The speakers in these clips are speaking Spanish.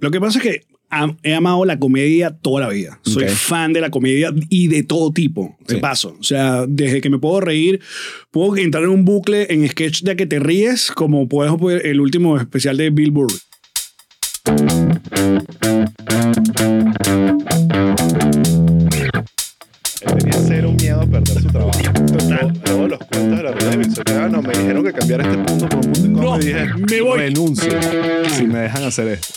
Lo que pasa es que he amado la comedia toda la vida. Soy Ok. fan de la comedia y de todo tipo, de Sí. paso. O sea, desde que me puedo reír, puedo entrar en un bucle en sketch de que te ríes, como puedes ver el último especial de Bill Burr. Tenía cero miedo a perder su trabajo. Total. Todos los cuentos de la rueda de me dijeron que cambiara este punto por un punto incómodo No, y dije, me voy. renuncio si me dejan hacer esto.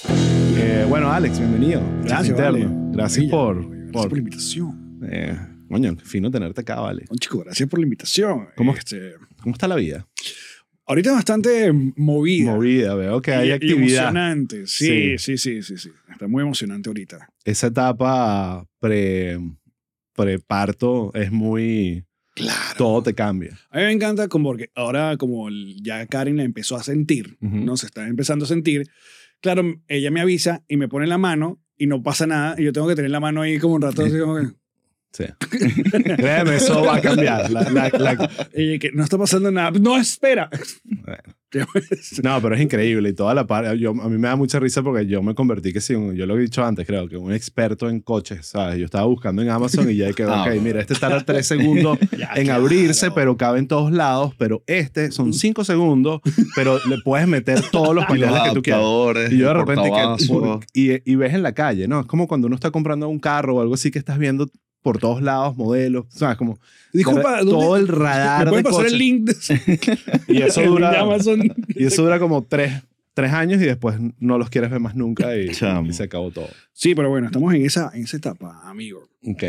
Eh, bueno, Alex, bienvenido. Gracias, vale. Gracias por... Gracias por por la invitación. eh, coño, qué fino tenerte acá, vale. No, chico, gracias por la invitación. ¿Cómo- Este, ¿Cómo está la vida? ahorita bastante movida. Movida, veo que hay y- actividad. emocionante. Sí, sí, sí, sí, sí. Está muy emocionante ahorita. Esa etapa pre, preparto es muy... Claro. Todo te cambia. A mí me encanta como porque ahora como ya Karen la empezó a sentir. ¿no? Se está empezando a sentir. Claro, ella me avisa y me pone la mano y no pasa nada y yo tengo que tener la mano ahí como un rato así como que, Sí. Créeme, eso va a cambiar. La- la- la- y que no está pasando nada. No, espera. No, pero es increíble y toda la parte. Yo, a mí me da mucha risa porque yo me convertí, que sí, yo lo he dicho antes, creo que un experto en coches, ¿sabes? Yo estaba buscando en Amazon y ya quedó, Ah, ok, mira, este tarda tres segundos Ya, en claro. abrirse, pero cabe en todos lados, pero este son cinco segundos, pero le puedes meter todos los paneles que tú quieras. Y yo de repente, que, y ves en la calle, ¿no? Es como cuando uno está comprando un carro o algo así que estás viendo por todos lados modelos, ¿sabes? Como Disculpa, ¿dónde- todo el radar ¿Me de pasar coches. el link? de- Y eso dura, Amazon? y eso dura como tres, tres años y después no los quieres ver más nunca y se acabó todo. Sí, pero bueno, estamos en esa, en esa etapa, amigo. Ok.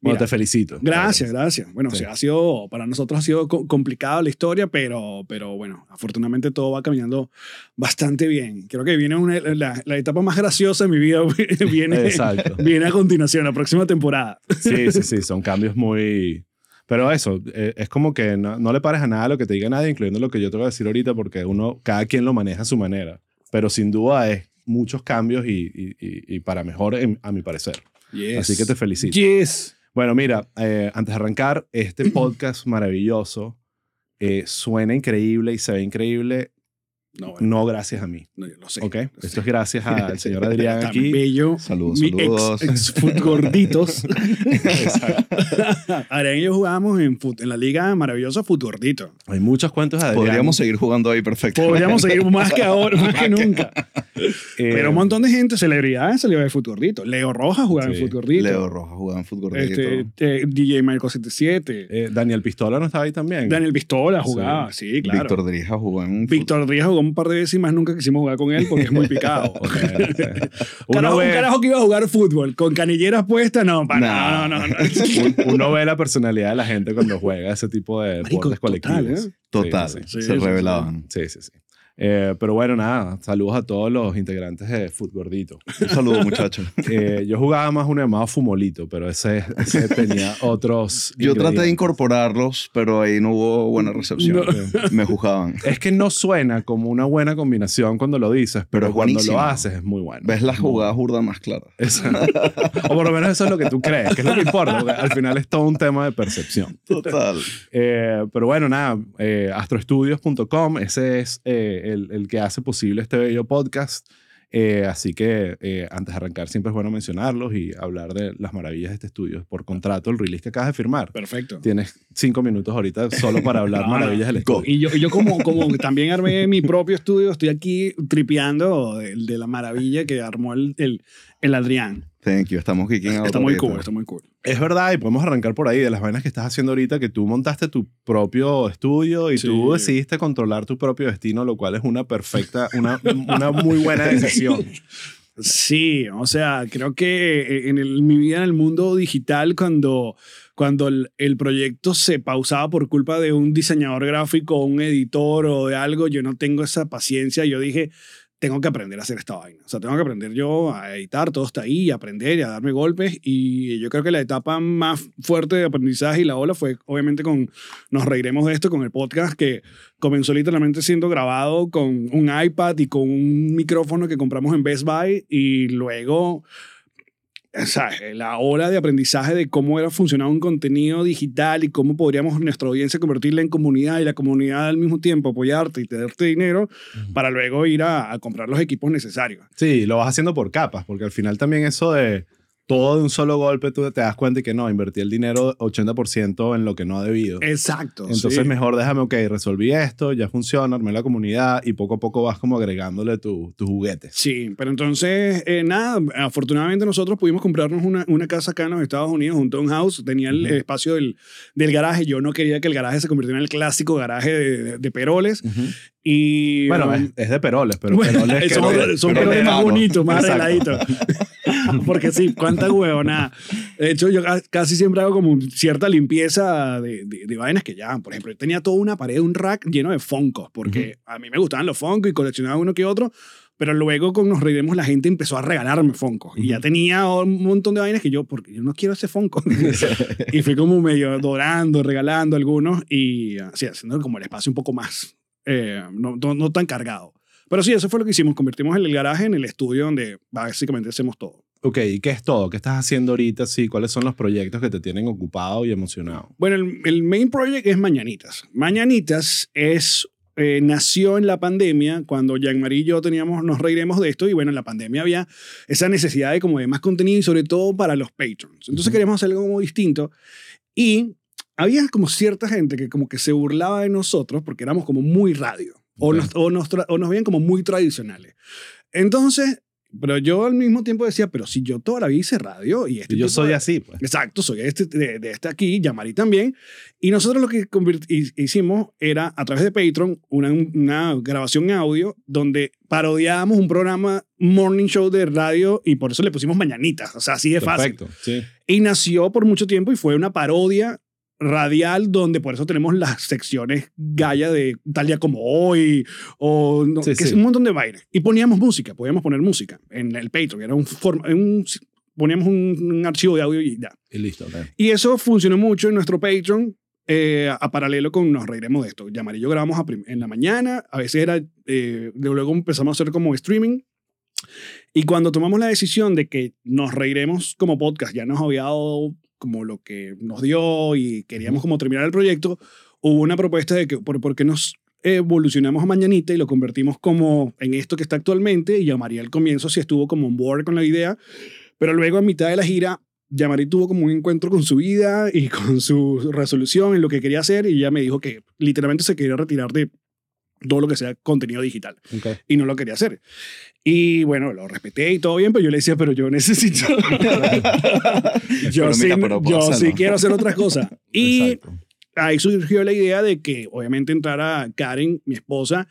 Bueno, Mira, te felicito. Gracias, gracias. Bueno, Sí. o sea, ha sido, para nosotros ha sido co- complicada la historia, pero, pero bueno, afortunadamente todo va caminando bastante bien. Creo que viene una- la, la etapa más graciosa de mi vida, viene, viene a continuación, la próxima temporada. Sí, sí, sí, son cambios muy... Pero eso, eh, es como que no, no le pares a nada lo que te diga nadie, incluyendo lo que yo te voy a decir ahorita, porque uno, cada quien lo maneja a su manera. Pero sin duda es muchos cambios y, y- y- y para mejor, en- a mi parecer. Así que te felicito. Yes. Bueno, mira, eh, antes de arrancar, este podcast maravilloso eh, suena increíble y se ve increíble, No, bueno, no gracias a mí. no, yo lo sé. ¿Ok? lo sé. Esto es gracias al señor Adrián aquí. bello. Saludos, Mi saludos. ex, ex gorditos. Adrián y yo jugábamos en, fut- en la liga maravillosa Foot Gordito. Hay muchos cuentos de Adrián. Podríamos seguir jugando ahí perfecto. Podríamos seguir más que ahora, más que nunca. Eh, Pero un montón de gente, celebridades, salió de Foot Gordito. Leo Rojas jugaba Sí. en Foot Gordito. Leo Rojas jugaba en fútbol. Este, eh, DJ Michael 77. eh, Daniel Pistola no estaba ahí también. Daniel Pistola jugaba, sí, claro. Víctor, Víctor Drija jugó en un Díaz jugó un par de veces y más nunca quisimos jugar con él porque es muy picado. Uno Carajo, un ve, carajo que iba a jugar fútbol con canilleras puestas, no, para, Nah. no, no, no. un- uno ve la personalidad de la gente cuando juega ese tipo de Marico, deportes total, colectivos. ¿eh? Total, Sí, sí, sí. se sí, revelaban. sí. sí, sí. Eh, pero bueno, nada, saludos a todos los integrantes de Futgordito. Un saludo, muchachos. Eh, yo jugaba más uno llamado Fumolito, pero ese, ese tenía otros. Yo traté de incorporarlos, pero ahí no hubo buena recepción. Me juzgaban. Es que no suena como una buena combinación cuando lo dices, pero, cuando lo haces es muy bueno. Ves las jugadas burdas más claras. O por lo menos eso es lo que tú crees, que es lo que importa, porque al final es todo un tema de percepción. Total. Eh, pero bueno, nada, astroestudios.com, ese es el, el que hace posible este bello podcast. Eh, así que eh, antes de arrancar, siempre es bueno mencionarlos y hablar de las maravillas de este estudio. Por contrato, el release que acabas de firmar. Perfecto. Tienes cinco minutos ahorita solo para hablar No, maravillas del estudio. Y yo, y yo como, como también armé mi propio estudio, estoy aquí tripeando de, de la maravilla que armó el, el, el Adrián. Thank you. Estamos geeking out Está muy cool, está muy cool. Es verdad, y podemos arrancar por ahí de las vainas que estás haciendo ahorita, que tú montaste tu propio estudio y Sí. tú decidiste controlar tu propio destino, lo cual es una perfecta, una, una muy buena decisión. Sí, o sea, creo que en el- mi vida en el mundo digital, cuando, cuando el, el proyecto se pausaba por culpa de un diseñador gráfico, un editor o de algo, yo no tengo esa paciencia. Yo dije, tengo que aprender a hacer esta vaina. O sea, tengo que aprender yo a editar, todo está ahí, a aprender y a darme golpes. Y yo creo que la etapa más fuerte de aprendizaje y la ola fue, obviamente, con, nos reiremos de esto, con el podcast que comenzó literalmente siendo grabado con un iPad y con un micrófono que compramos en Best Buy y luego o sea, la hora de aprendizaje de cómo era funcionar un contenido digital y cómo podríamos nuestra audiencia convertirla en comunidad y la comunidad al mismo tiempo apoyarte y tenerte dinero para luego ir a, a comprar los equipos necesarios. Sí, lo vas haciendo por capas, porque al final también eso de todo de un solo golpe, tú te das cuenta que no, invertí el dinero 80% en lo que no ha debido. Exacto. Entonces sí. mejor déjame, ok, resolví esto, ya funciona, armé la comunidad y poco a poco vas como agregándole tu- tus juguetes. Sí, pero entonces, eh, nada, afortunadamente nosotros pudimos comprarnos una, una casa acá en los Estados Unidos, un townhouse, tenía el Ujú. espacio del, del garaje, yo no quería que el garaje se convirtiera en el clásico garaje de, de- de Peroles y... Bueno, um, es, es de Peroles, pero Bueno, Peroles que son, Peroles más bonitos, más Exacto. Porque sí, cuánta huevonada. De hecho, yo ca- casi siempre hago como cierta limpieza de, de, de vainas que ya, por ejemplo, yo tenía toda una pared, un rack lleno de Funkos, porque a mí me gustaban los Funkos y coleccionaba uno que otro, pero luego con Nos Reiremos la gente empezó a regalarme Funkos. Y ya tenía un montón de vainas que yo, porque yo no quiero ese Funko. y fui como medio dorando, regalando algunos y así, haciendo como el espacio un poco más, eh, no, no, no tan cargado. Pero sí, eso fue lo que hicimos. Convertimos el garaje en el estudio donde básicamente hacemos todo. Ok, ¿y qué es todo? ¿Qué estás haciendo ahorita? Sí, ¿cuáles son los proyectos que te tienen ocupado y emocionado? Bueno, el, el main project es Mañanitas. Mañanitas es, eh, nació en la pandemia cuando Jean-Marie y yo teníamos, nos reiremos de esto y bueno, en la pandemia había esa necesidad de como de más contenido y sobre todo para los patrons. Entonces Ujú. queríamos hacer algo como distinto y había como cierta gente que como que se burlaba de nosotros porque éramos como muy radio o, Ok. nos, o, nos, o nos veían como muy tradicionales. Entonces, pero yo al mismo tiempo decía, pero si yo toda la vida hice radio y este Y yo soy de- así, pues. Exacto, soy este, de, de este aquí, Yamari también. Y nosotros lo que hicimos era, a través de Patreon, una, una grabación en audio donde parodiábamos un programa morning show de radio y por eso le pusimos mañanitas. O sea, así de fácil. Perfecto, sí. Y nació por mucho tiempo y fue una parodia radial donde por eso tenemos las secciones Gaia de tal día como hoy o no, Sí, que es un montón de bailes y poníamos música podíamos poner música en el Patreon era un, forma- un poníamos un, un archivo de audio y ya Y listo. ok. y eso funcionó mucho en nuestro Patreon. eh, a paralelo con Nos Reiremos de esto. Llamarillo yo grabamos a prim- en la mañana, a veces era, eh, luego empezamos a hacer como streaming. Y cuando tomamos la decisión de que Nos Reiremos como podcast, ya nos había dado como lo que nos dio y queríamos como terminar el proyecto, hubo una propuesta de que por, por qué nos evolucionamos a Mañanita y lo convertimos como en esto que está actualmente y llamaría al comienzo si estuvo como on board con la idea, pero luego a mitad de la gira Yamari tuvo como un encuentro con su vida y con su resolución en lo que quería hacer y ella me dijo que literalmente se quería retirar de todo lo que sea contenido digital y no lo quería hacer. Y bueno, lo respeté y todo bien, pero yo le decía, pero yo necesito... yo Pero sí, mira, pero yo pásalo. sí quiero hacer otras cosas. Y Exacto. ahí surgió la idea de que obviamente entrara Karen, mi esposa,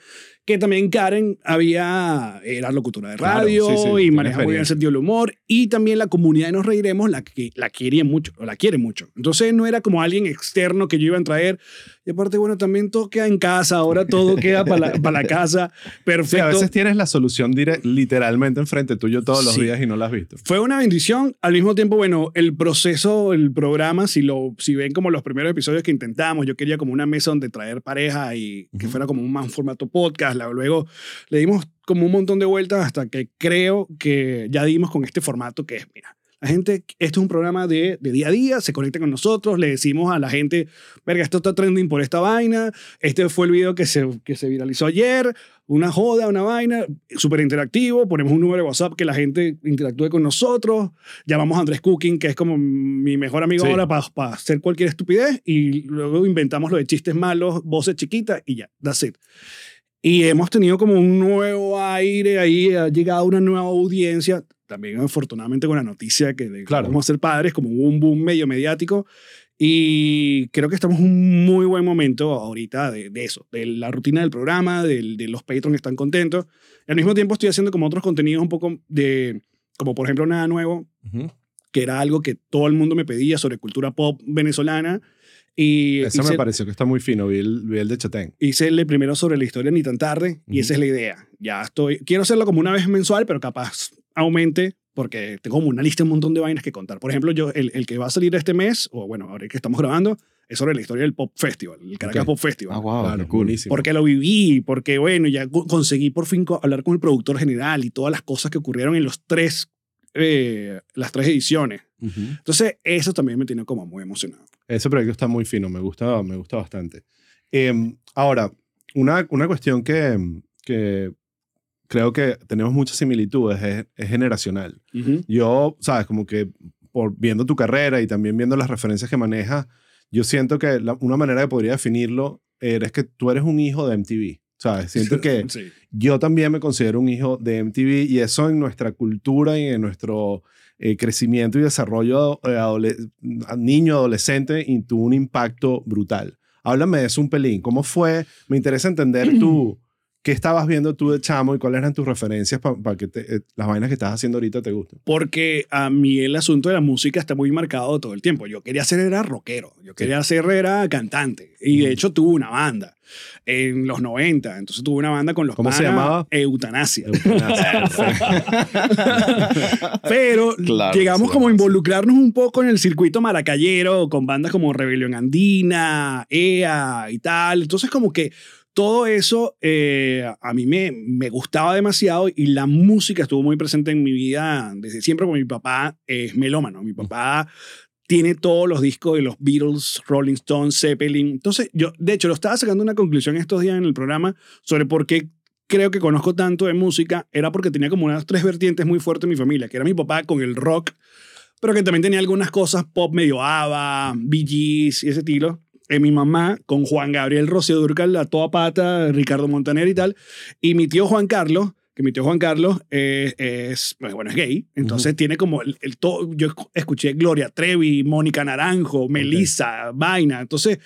que también Karen había, era locutora de Claro, radio sí, sí, y tiene maneja muy bien el sentido del humor y también la comunidad de Nos Reiremos la, que, la quería mucho, o la quiere mucho. Entonces no era como alguien externo que yo iba a traer y aparte, bueno, también todo queda en casa, ahora todo queda para la, para la casa, perfecto. Sí, a veces tienes la solución literalmente enfrente tuyo todos los Sí. días y no la has visto. Fue una bendición. Al mismo tiempo, bueno, el proceso, el programa, si, lo, si ven como los primeros episodios que intentamos, yo quería como una mesa donde traer pareja y que Ujú. fuera como un más formato podcast. Luego le dimos como un montón de vueltas hasta que creo que ya dimos con este formato que es, mira, la gente, esto es un programa de, de día a día, se conecta con nosotros, le decimos a la gente, verga, esto está trending por esta vaina, este fue el video que se, que se viralizó ayer, una joda, una vaina, súper interactivo, ponemos un número de WhatsApp que la gente interactúe con nosotros, llamamos a Andrés Cooking, que es como mi mejor amigo Sí. ahora para hacer cualquier estupidez, y luego inventamos lo de chistes malos, voces chiquitas, y ya, that's it. Y hemos tenido como un nuevo aire ahí, ha llegado una nueva audiencia, también afortunadamente con la noticia que de Claro. vamos a ser padres, como un boom medio mediático. Y creo que estamos en un muy buen momento ahorita de, de eso, de la rutina del programa, del- de, los patrons que están contentos. Y al mismo tiempo estoy haciendo como otros contenidos un poco de, como por ejemplo Nada Nuevo, Ujú. que era algo que todo el mundo me pedía sobre cultura pop venezolana. Y Ese me hice- pareció que está muy fino. Vi el, vi el de Chatén. hice el primero sobre la historia ni tan tarde y Ujú. esa es la idea. Ya estoy, quiero hacerlo como una vez mensual, pero capaz aumente porque tengo como una lista, un montón de vainas que contar. Por ejemplo, yo, el, el que va a salir este mes, o bueno, ahora que estamos grabando, es sobre la historia del Pop Festival, el Caracas Ok. Pop Festival. Ah, wow, Claro, qué cool. Porque lo viví, porque bueno, ya co- conseguí por fin hablar con el productor general y todas las cosas que ocurrieron en los tres eh, las tres ediciones. Entonces, eso también me tiene como muy emocionado. Ese proyecto está muy fino, me gusta, me gusta bastante. Em, ahora, una, una cuestión que, que creo que tenemos muchas similitudes es, es generacional. Yo, sabes, como que por viendo tu carrera y también viendo las referencias que manejas, yo siento que una manera que podría definirlo es que tú eres un hijo de MTV. ¿Sabes? Siento que yo también me considero un hijo de MTV y eso en nuestra cultura y en nuestro eh, crecimiento y desarrollo eh, niño, adolescente, y tuvo un impacto brutal. Háblame de eso un pelín. ¿Cómo fue? Me interesa entender tú ¿Qué estabas viendo tú de chamo y cuáles eran tus referencias para que eh, las vainas que estás haciendo ahorita te gusten? Porque a mí el asunto de la música está muy marcado todo el tiempo. Yo quería ser era rockero, yo quería ser era cantante. Y de hecho tuve una banda en los 90. Entonces tuve una banda con los ¿Cómo se llamaba? Eutanasia. Pero llegamos como a involucrarnos un poco en el circuito maracayero con bandas como Rebelión Andina, EA y tal. Entonces como que todo eso eh, a mí me, me gustaba demasiado y la música estuvo muy presente en mi vida desde siempre, porque mi papá es melómano. Mi papá tiene todos los discos de los Beatles, Rolling Stones, Zeppelin. Entonces, yo, de hecho, lo estaba sacando una conclusión estos días en el programa sobre por qué creo que conozco tanto de música. Era porque tenía como unas tres vertientes muy fuertes en mi familia, que era mi papá con el rock, pero que también tenía algunas cosas pop medio ABBA, Bee Gees y ese estilo mi mamá con Juan Gabriel Rocío Durcal a toda pata, Ricardo Montaner y tal, y mi tío Juan Carlos, que mi tío Juan Carlos es, pues, bueno, es gay, entonces tiene como el, todo, yo escuché Gloria Trevi, Mónica Naranjo, Melissa, Vaina, entonces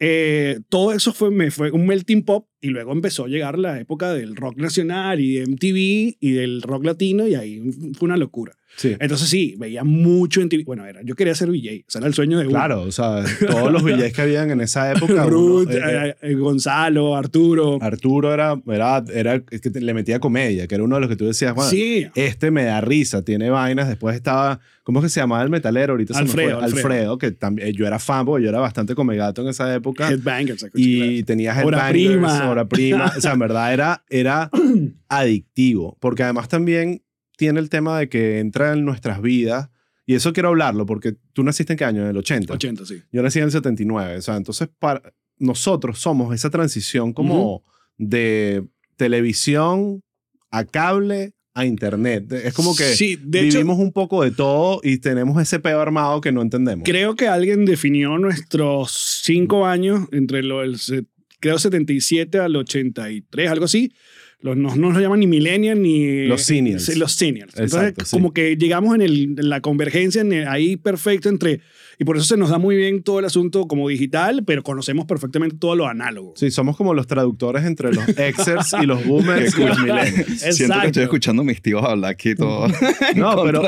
eh, todo eso fue, me fue un melting pop y luego empezó a llegar la época del rock nacional y de MTV y del rock latino y ahí fue una locura. Entonces sí, veía mucho en TV. Bueno, era, yo quería ser VJ, o sea, era el sueño de uno. Claro, o sea, todos los VJs que habían en esa época. Ruth, eh, eh, eh, Gonzalo, Arturo. Arturo era, era, era que le metía comedia, que era uno de los que tú decías, bueno, sí. este me da risa, tiene vainas. Después estaba, ¿cómo es que se llamaba el metalero? Ahorita Alfredo, se. Alfredo, que también, yo era fan porque yo era bastante comegato en esa época. Headbangers. Y tenía Headbangers, hora prima. Hora prima. o sea, en verdad era, era adictivo, porque además también tiene el tema de que entra en nuestras vidas. Y eso quiero hablarlo, porque tú naciste en qué año? En el 80. 80, sí. Yo nací en el 79. O sea, entonces para nosotros somos esa transición como de televisión a cable a internet. Es como que vivimos un poco de todo y tenemos ese peo armado que no entendemos. Creo que alguien definió nuestros cinco años entre los, creo, 77 al 83, algo así, los, no, no nos llaman ni millennials ni... Los seniors. Los seniors. Entonces, como que llegamos en, el, en la convergencia en ahí perfecto entre y por eso se nos da muy bien todo el asunto como digital, pero conocemos perfectamente todo lo análogo. Sí, somos como los traductores entre los exers y los boomers y los millennials. Siento que estoy escuchando a mis tíos hablar aquí todo. no, pero,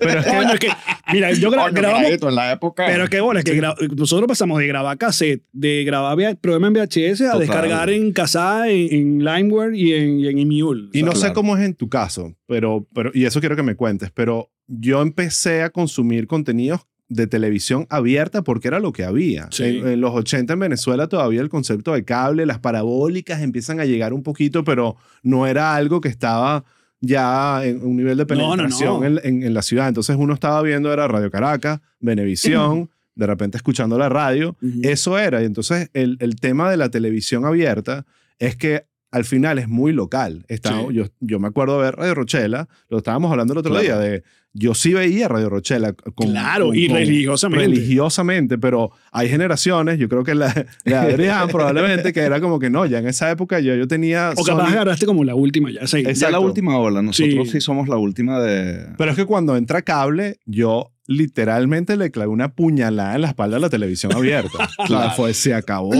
pero es que, mira, yo grabamos... en la época. Pero qué bueno, es que nosotros pasamos de grabar cassette, de grabar programa en VHS a descargar en Casa, en, Limeware y en, y en Emule. Y no sé cómo es en tu caso, pero, pero, y eso quiero que me cuentes, pero yo empecé a consumir contenidos de televisión abierta porque era lo que había. En, los 80 en Venezuela todavía el concepto de cable, las parabólicas empiezan a llegar un poquito, pero no era algo que estaba ya en un nivel de penetración En, la ciudad. Entonces uno estaba viendo era Radio Caracas, Venevisión, de repente escuchando la radio. Eso era. Y entonces el, el tema de la televisión abierta es que al final es muy local. yo, yo me acuerdo de ver Radio Rochela, lo estábamos hablando el otro día, de yo sí veía Radio Rochela. Con, claro, y religiosamente. Religiosamente, pero hay generaciones, yo creo que la, de Adrián probablemente, que era como que no, ya en esa época yo, yo tenía... O capaz agarraste como la última ya. Sí. Esa es la última ola, nosotros sí. somos la última de... Pero es que cuando entra cable, yo literalmente le clavé una puñalada en la espalda a la televisión abierta. claro. Fue, se acabó.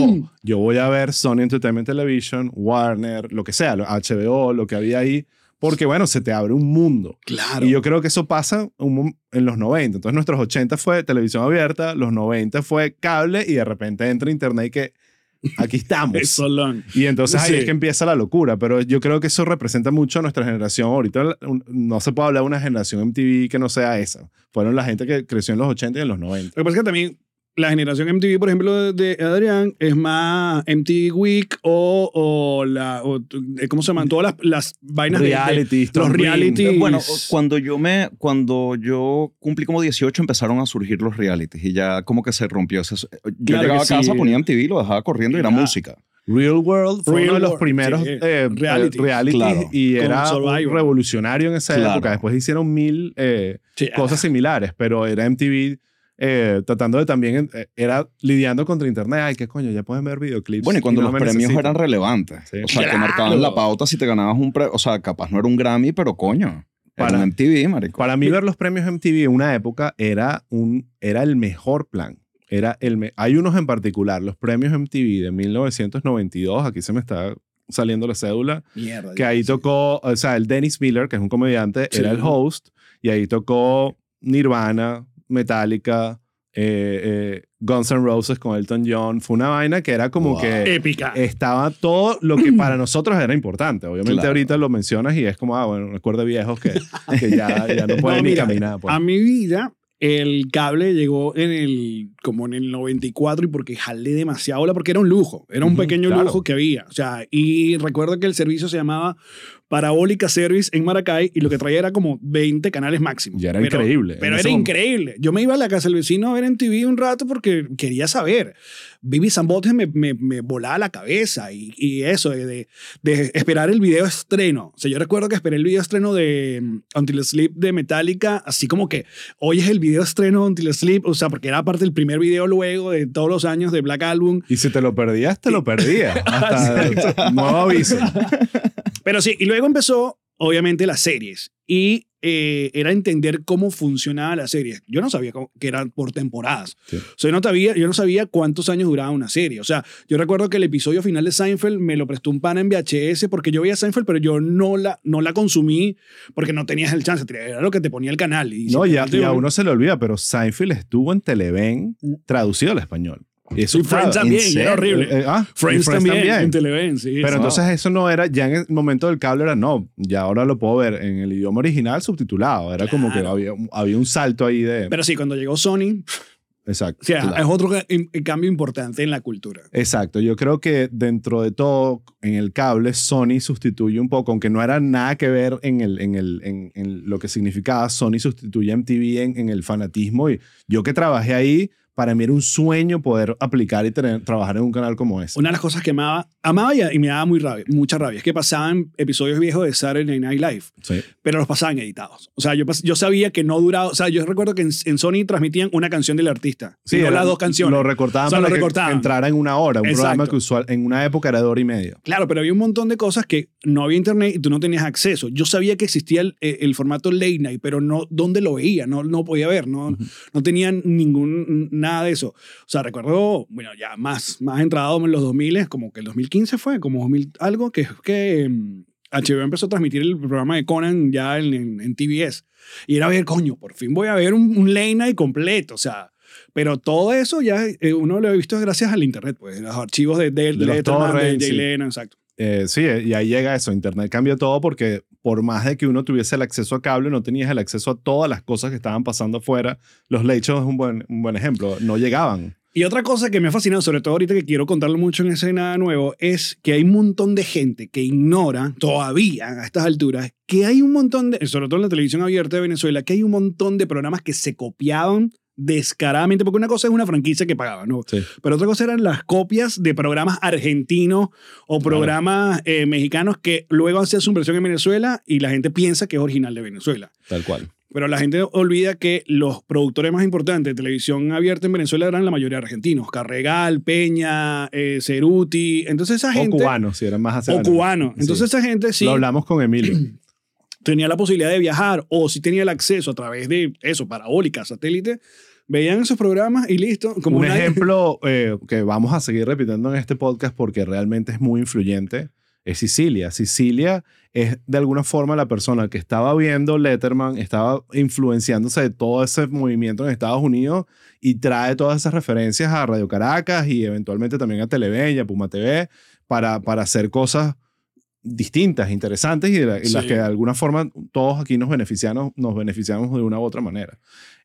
Yo voy a ver Sony Entertainment Television, Warner, lo que sea, HBO, lo que había ahí porque bueno, se te abre un mundo. Claro. Y yo creo que eso pasa en los 90. Entonces nuestros 80 fue televisión abierta, los 90 fue cable y de repente entra internet y que aquí estamos. y entonces ahí es que empieza la locura, pero yo creo que eso representa mucho a nuestra generación. Ahorita no se puede hablar de una generación MTV que no sea esa. Fueron la gente que creció en los 80 y en los 90. Lo que pasa es que también la generación MTV, por ejemplo, de de Adrián, es más MTV Week o, o la, o, eh, ¿cómo se llaman? Todas las, las vainas de- de, Reality, los Storm reality. Eh, Bueno, cuando yo me, cuando yo cumplí como 18 empezaron a surgir los realities y ya como que se rompió ese... Yo Claro llegaba que a casa, sí. ponía MTV, lo dejaba corriendo y era música. Real World fue Real uno de los World, primeros sí. eh, Reality. eh, realities Claro. y Con era un revolucionario en esa Claro. época. Después hicieron mil eh, Sí, cosas similares, pero era MTV eh, tratando de también, eh, era lidiando contra internet. Ay, qué coño, ya pueden ver videoclips. Bueno, y cuando no los premios necesitan. eran relevantes. Sí. O sea, que Claro. marcaban la pauta si te ganabas un premio. O sea, capaz no era un Grammy, pero coño. Era Para- un MTV, marico. Para mí ver los premios MTV en una época era, un, era el mejor plan. Era el me- Hay unos en particular, los premios MTV de 1992, aquí se me está saliendo la cédula, Mierda. que ahí sí. tocó, o sea, el Dennis Miller, que es un comediante, Sí. era el host, y ahí tocó Nirvana, Metallica, eh, eh, Guns N' Roses con Elton John. Fue una vaina que era como Wow. que Épica. estaba todo lo que para nosotros era importante. Obviamente Claro. ahorita lo mencionas y es como, ah, bueno, recuerdo viejos que, que ya, ya no pueden ni mira, caminar. pues. A mi vida, el cable llegó en el, como en el 94 y porque jalé demasiado bola, porque era un lujo, era un pequeño claro. lujo que había. O sea, y recuerdo que el servicio se llamaba Parabólica Service en Maracay y lo que traía era como 20 canales máximo. Ya era Pero- increíble. Pero era momento. increíble. Yo me iba a la casa del vecino a ver en TV un rato porque quería saber. Vivi Zambotes me, me, me volaba la cabeza y, y eso, de, de, de esperar el video estreno. O sea, yo recuerdo que esperé el video estreno de mm, Until Sleep de Metallica, así como que hoy es el video estreno de Until Sleep, o sea, porque era parte del primer video luego de todos los años de Black Album. Y si te lo perdías, te lo perdías. Hasta nuevo aviso. Pero sí, y luego empezó, obviamente, las series. Y eh, era entender cómo funcionaba la serie. Yo no sabía cómo- que eran por temporadas. Sí. O sea, yo no, sabía, yo no sabía cuántos años duraba una serie. O sea, yo recuerdo que el episodio final de Seinfeld me lo prestó un pana en VHS porque yo veía Seinfeld, pero yo no la, no la consumí porque no tenías el chance. Era lo que te ponía el canal. Y No, ya, y a uno se le olvida, pero Seinfeld estuvo en Televen traducido al español. Y eso Y Friends también, ¿en y era horrible. Eh, eh, ah, y Friends, también, en Televen, sí. Pero entonces eso no era, ya en el momento del cable era, no, ya ahora lo puedo ver en el idioma original subtitulado. Era como que Claro. había, había un salto ahí de... Pero sí, cuando llegó Sony, exacto. o sea, Claro. es otro cambio importante en la cultura. Exacto, yo creo que dentro de todo, en el cable, Sony sustituye un poco, aunque no era nada que ver en, el, en, el, en, en lo que significaba, Sony sustituye a MTV en, en el fanatismo. Y yo que trabajé ahí, para mí era un sueño poder aplicar y tener, trabajar en un canal como ese. Una de las cosas que amaba, amaba y, y me daba muy rabia, mucha rabia, es que pasaban episodios viejos de Saturday Night Live, Sí. pero los pasaban editados. O sea, yo, yo sabía que no duraba, o sea, yo recuerdo que en, en Sony transmitían una canción del artista, Sí, y no era- las dos canciones. Lo recortaban O sea, para lo que recortaban. entrara en una hora. Un Exacto. programa que usual, en una época era de hora y media. Claro, pero había un montón de cosas que no había internet y tú no tenías acceso. Yo sabía que existía el, eh, el formato late night, pero no dónde lo veía, no, no podía ver, no, no tenía ningún, nada de eso. O sea, recuerdo, bueno, ya más, más entrado en los 2000, como que el 2015 fue, como 2000 algo, que, que mm, HBO empezó a transmitir el programa de Conan ya en, en, en TBS. Y era ver, coño, por fin voy a ver un, un late night completo, o sea... Pero todo eso ya eh, uno lo ha visto gracias al internet, pues los archivos de, de, De los Letterman, de Jay sí. Leno, exacto. Eh, sí, y ahí llega eso. Internet cambia todo porque por más de que uno tuviese el acceso a cable, no tenías el acceso a todas las cosas que estaban pasando afuera. Los late shows es un buen, un buen ejemplo. No llegaban. Y otra cosa que me ha fascinado, sobre todo ahorita que quiero contarle mucho en ese nada nuevo, es que hay un montón de gente que ignora todavía a estas alturas que hay un montón de, sobre todo en la televisión abierta de Venezuela, que hay un montón de programas que se copiaban descaradamente, porque una cosa es una franquicia que pagaba, ¿no? Sí. Pero otra cosa eran las copias de programas argentinos o programas eh, mexicanos que luego hacían su versión en Venezuela y la gente piensa que es original de Venezuela. Tal cual. Pero la gente olvida que los productores más importantes de televisión abierta en Venezuela eran la mayoría argentinos. Carregal, Peña, eh, Ceruti. Entonces esa gente... o cubanos, si eran más hacia O adelante. cubano. Sí. Entonces esa gente sí Lo hablamos con Emilio. tenía la posibilidad de viajar o si tenía el acceso a través de eso, parabólica, satélite, veían esos programas y listo. Como un una- ejemplo eh, que vamos a seguir repitiendo en este podcast porque realmente es muy influyente es Sicilia. Sicilia es de alguna forma la persona que estaba viendo Letterman, estaba influenciándose de todo ese movimiento en Estados Unidos y trae todas esas referencias a Radio Caracas y eventualmente también a Televen y a Puma TV para, para hacer cosas distintas, interesantes y, la- y las Sí. que de alguna forma todos aquí nos beneficiamos, nos beneficiamos de una u otra manera.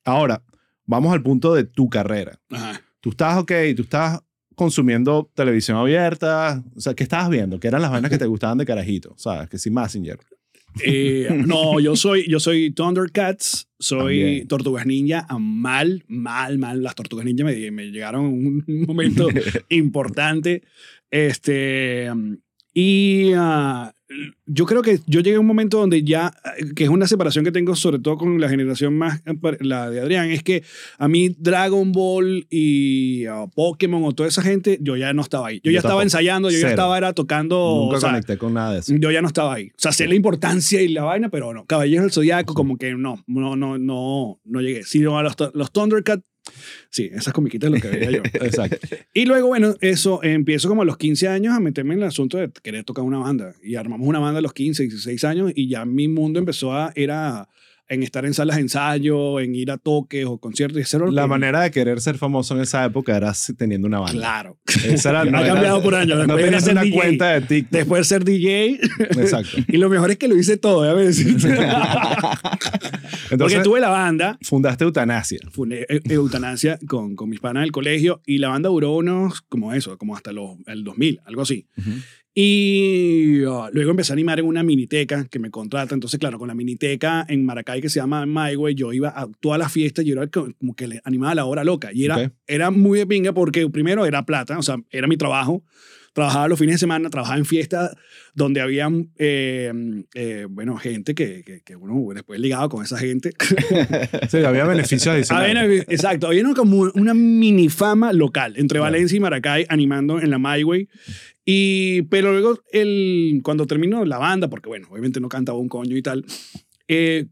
Ahora, vamos al punto de tu carrera. Ajá. tú estás, ok, tú estás consumiendo televisión abierta, o sea, ¿qué estabas viendo? ¿Qué eran las vainas que te gustaban de carajito? ¿Sabes? Que sí, Messenger. Eh, no, yo soy, yo soy Thundercats, soy También. Tortugas Ninja, mal, mal, mal. Las Tortugas Ninja me, me llegaron en un momento importante. Este, y ah, yo creo que yo llegué a un momento donde ya, que es una separación que tengo sobre todo con la generación más, eh, la de Adrián, es que a mí Dragon Ball y ah, Pokémon o toda esa gente, yo ya no estaba ahí. Yo, Yo ya estaba ensayando, yo ya Cero. estaba era tocando... Nunca o sea, conecté con nada de eso. yo ya no estaba ahí. O sea, sé la importancia y la vaina, pero no. Caballeros del Zodiaco, como que no, no, no, no, no llegué. Sino a los, los Thundercats, sí, esas comiquitas lo que veía yo. Exacto. Y luego, bueno, eso, empiezo como a los 15 años a meterme en el asunto de querer tocar una banda. Y armamos una banda a los 15, 16 años y ya mi mundo empezó a, era en estar en salas de ensayo, en ir a toques o conciertos. Y La que- manera de querer ser famoso en esa época era teniendo una banda. Claro. Esa era, Ha era- cambiado por años. No tenías una DJ. cuenta de TikTok. Después de ser DJ. Exacto. y lo mejor es que lo hice todo, déjame decirte. Entonces, Porque tuve la banda, fundaste Eutanasia. fundé Eu- Eutanasia con, con mis panas del colegio y la banda duró unos, como eso, como hasta los, el 2000, algo así. Y uh, luego empecé a animar en una miniteca que me contrata. Entonces, claro, con la miniteca en Maracay que se llama My Way, yo iba a todas las fiestas y yo era co- como que le animaba la hora loca. Y era, era muy de pinga porque primero era plata, o sea, era mi trabajo. Trabajaba los fines de semana, trabajaba en fiestas donde había, eh, eh, bueno, gente que, que, que uno después ligaba con esa gente. Sí, había beneficios adicionales. Exacto, había como una mini fama local entre Valencia y Maracay animando en la MyWay. Y, pero luego, el, cuando terminó la banda, porque bueno, obviamente no cantaba un coño y tal, eh,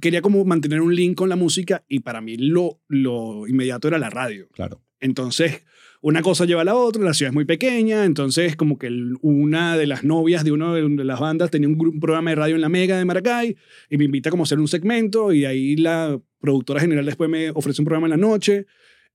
quería como mantener un link con la música y para mí lo, lo inmediato era la radio. Claro. Entonces, una cosa lleva a la otra, la ciudad es muy pequeña, entonces como que el- una de las novias de una de, las bandas tenía un, programa de radio en la Mega de Maracay y me invita como a hacer un segmento y ahí la productora general después me ofrece un programa en la noche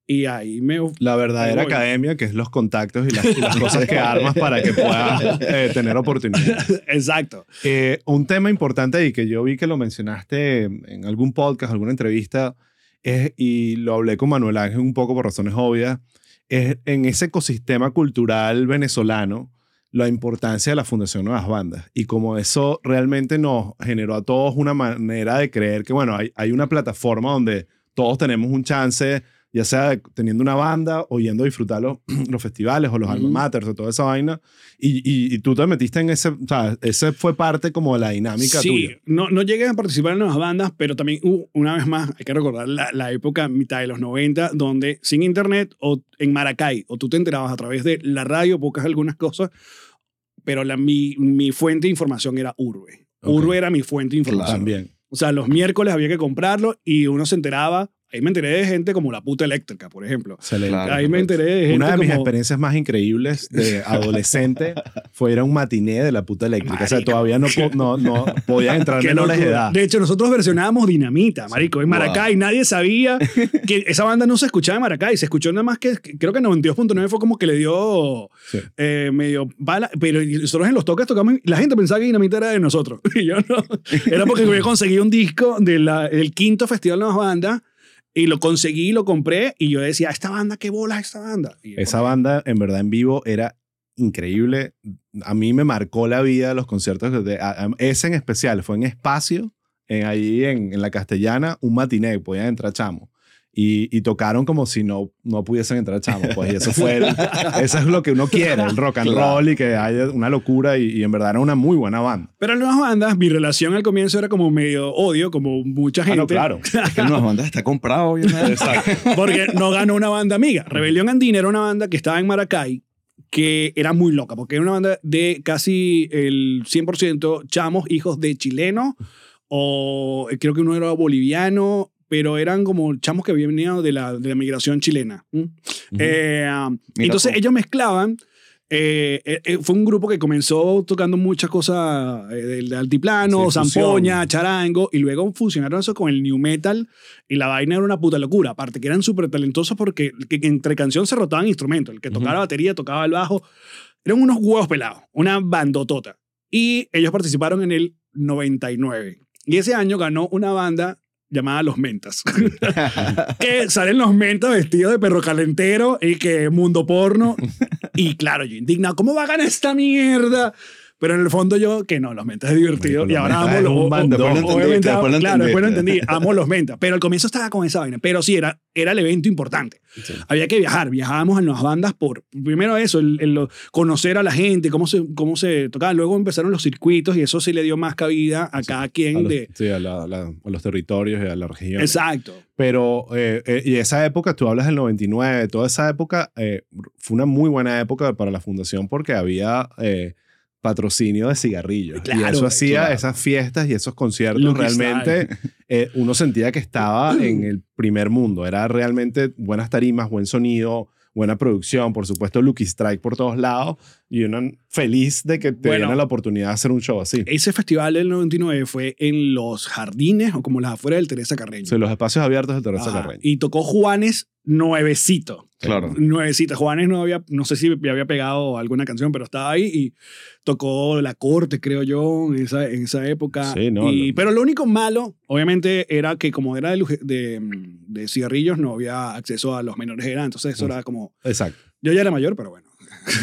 y ahí me... La verdadera academia, que es los contactos y las, y las cosas que armas para que puedas eh, tener oportunidades. Exacto. Eh, un tema importante y que yo vi que lo mencionaste en algún podcast, alguna entrevista, es, y lo hablé con Manuel Ángel un poco por razones obvias, en ese ecosistema cultural venezolano la importancia de la Fundación Nuevas Bandas. Y como eso realmente nos generó a todos una manera de creer que, bueno, hay, hay una plataforma donde todos tenemos un chance, ya sea teniendo una banda o yendo a disfrutar los, los festivales o los alma Ujú. maters o toda esa vaina. Y, y, y tú te metiste en ese, o sea, ese fue parte como de la dinámica Sí, tuya. no, no llegué a participar en las bandas, pero también, uh, una vez más, hay que recordar la, la época mitad de los 90, donde sin internet o en Maracay, o tú te enterabas a través de la radio, pocas algunas cosas, pero la, mi, mi fuente de información era Urbe. Ok. Urbe era mi fuente de información. También. O sea, los miércoles había que comprarlo y uno se enteraba. Ahí me enteré de gente como la puta eléctrica, por ejemplo. Claro. Ahí me enteré de gente Una de mis como... experiencias más increíbles de adolescente fue ir a un matiné de la puta eléctrica. O sea, todavía no, po- no, no podían entrar de locura. edad. De hecho, nosotros versionábamos Dinamita, marico, en Wow. Maracay. Nadie sabía que esa banda no se escuchaba en Maracay. Se escuchó nada más que, creo que 92.9 fue como que le dio Sí. eh, medio bala. Pero nosotros en los toques tocamos, y la gente pensaba que Dinamita era de nosotros. Y yo no. Era porque había conseguido un disco de la- del quinto Festival de las Bandas y lo conseguí, lo compré y yo decía, esta banda, qué bola es esta banda. Y Esa banda, en verdad, en vivo era increíble. A mí me marcó la vida los conciertos. De, a- a- ese en especial fue en Espacio, en, ahí en, en la Castellana, un matiné, podían entrar chamos. Y, y tocaron como si no, no pudiesen entrar chamos. Pues, y eso fue, el- eso es lo que uno quiere, el rock and Claro. roll y que haya una locura. Y, y en verdad era una muy buena banda. Pero en las bandas, mi relación al comienzo era como medio odio, como mucha Ah, gente. no, claro. Es que Nuevas Bandas está comprado. obviamente. Porque no ganó una banda amiga. Rebelión Andina era una banda que estaba en Maracay que era muy loca, porque era una banda de casi el 100% chamos, hijos de chilenos, o creo que uno era boliviano, pero eran como chamos que habían venido de la, de la migración chilena. Eh, um, entonces ellos mezclaban. eh, eh, fue un grupo que comenzó tocando muchas cosas del altiplano, Sí, zampoña, charango, y luego fusionaron eso con el new metal y la vaina era una puta locura. Aparte que eran súper talentosos porque que- que entre canción se rotaban instrumentos. El que tocaba la batería, tocaba el bajo. Eran unos huevos pelados, una bandotota. Y ellos participaron en el 99. Y ese año ganó una banda llamada Los Mentas. que salen los mentas vestidos de perro calentero y que mundo porno. Y claro, yo indignado, ¿cómo va a ganar esta mierda? Pero en el fondo yo, que no, los mentas es divertido. Y ahora mentas amo los lo Claro, después lo entendí. Amo los mentas. Pero al comienzo estaba con esa vaina. Pero sí, era, era el evento importante. Sí. Había que viajar. Viajábamos en las bandas por, primero eso, el, el conocer a la gente, cómo se, cómo se tocaba. Luego empezaron los circuitos y eso sí le dio más cabida a cada A quien los, de... sí, a, la- la- a los territorios y a la región. Exacto. Pero, eh, eh, y esa época, tú hablas del 99, toda esa época eh, fue una muy buena época para la fundación porque había eh, patrocinio de cigarrillos. y eso hacía claro. esas fiestas y esos conciertos Lucky realmente, eh, uno sentía que estaba en el primer mundo. Era realmente buenas tarimas, buen sonido, buena producción, por supuesto, Lucky Strike por todos lados y uno feliz de que te Bueno. la oportunidad de hacer un show así. Ese festival del 99 fue en los jardines o como las afueras del Teresa Carreño. Sí, los espacios abiertos de Teresa Ajá. Carreño. Y tocó Juanes nuevecito. Claro. Nuevecita. Juanes no había, no sé si había pegado alguna canción, pero estaba ahí y tocó La Corte, creo yo, en esa, en esa época. Sí, no, Y- lo- Pero lo único malo, obviamente, era que como era de, de, de cigarrillos, no había acceso a los menores de edad. Entonces eso Uf. era como... Exacto. Yo ya era mayor, pero bueno.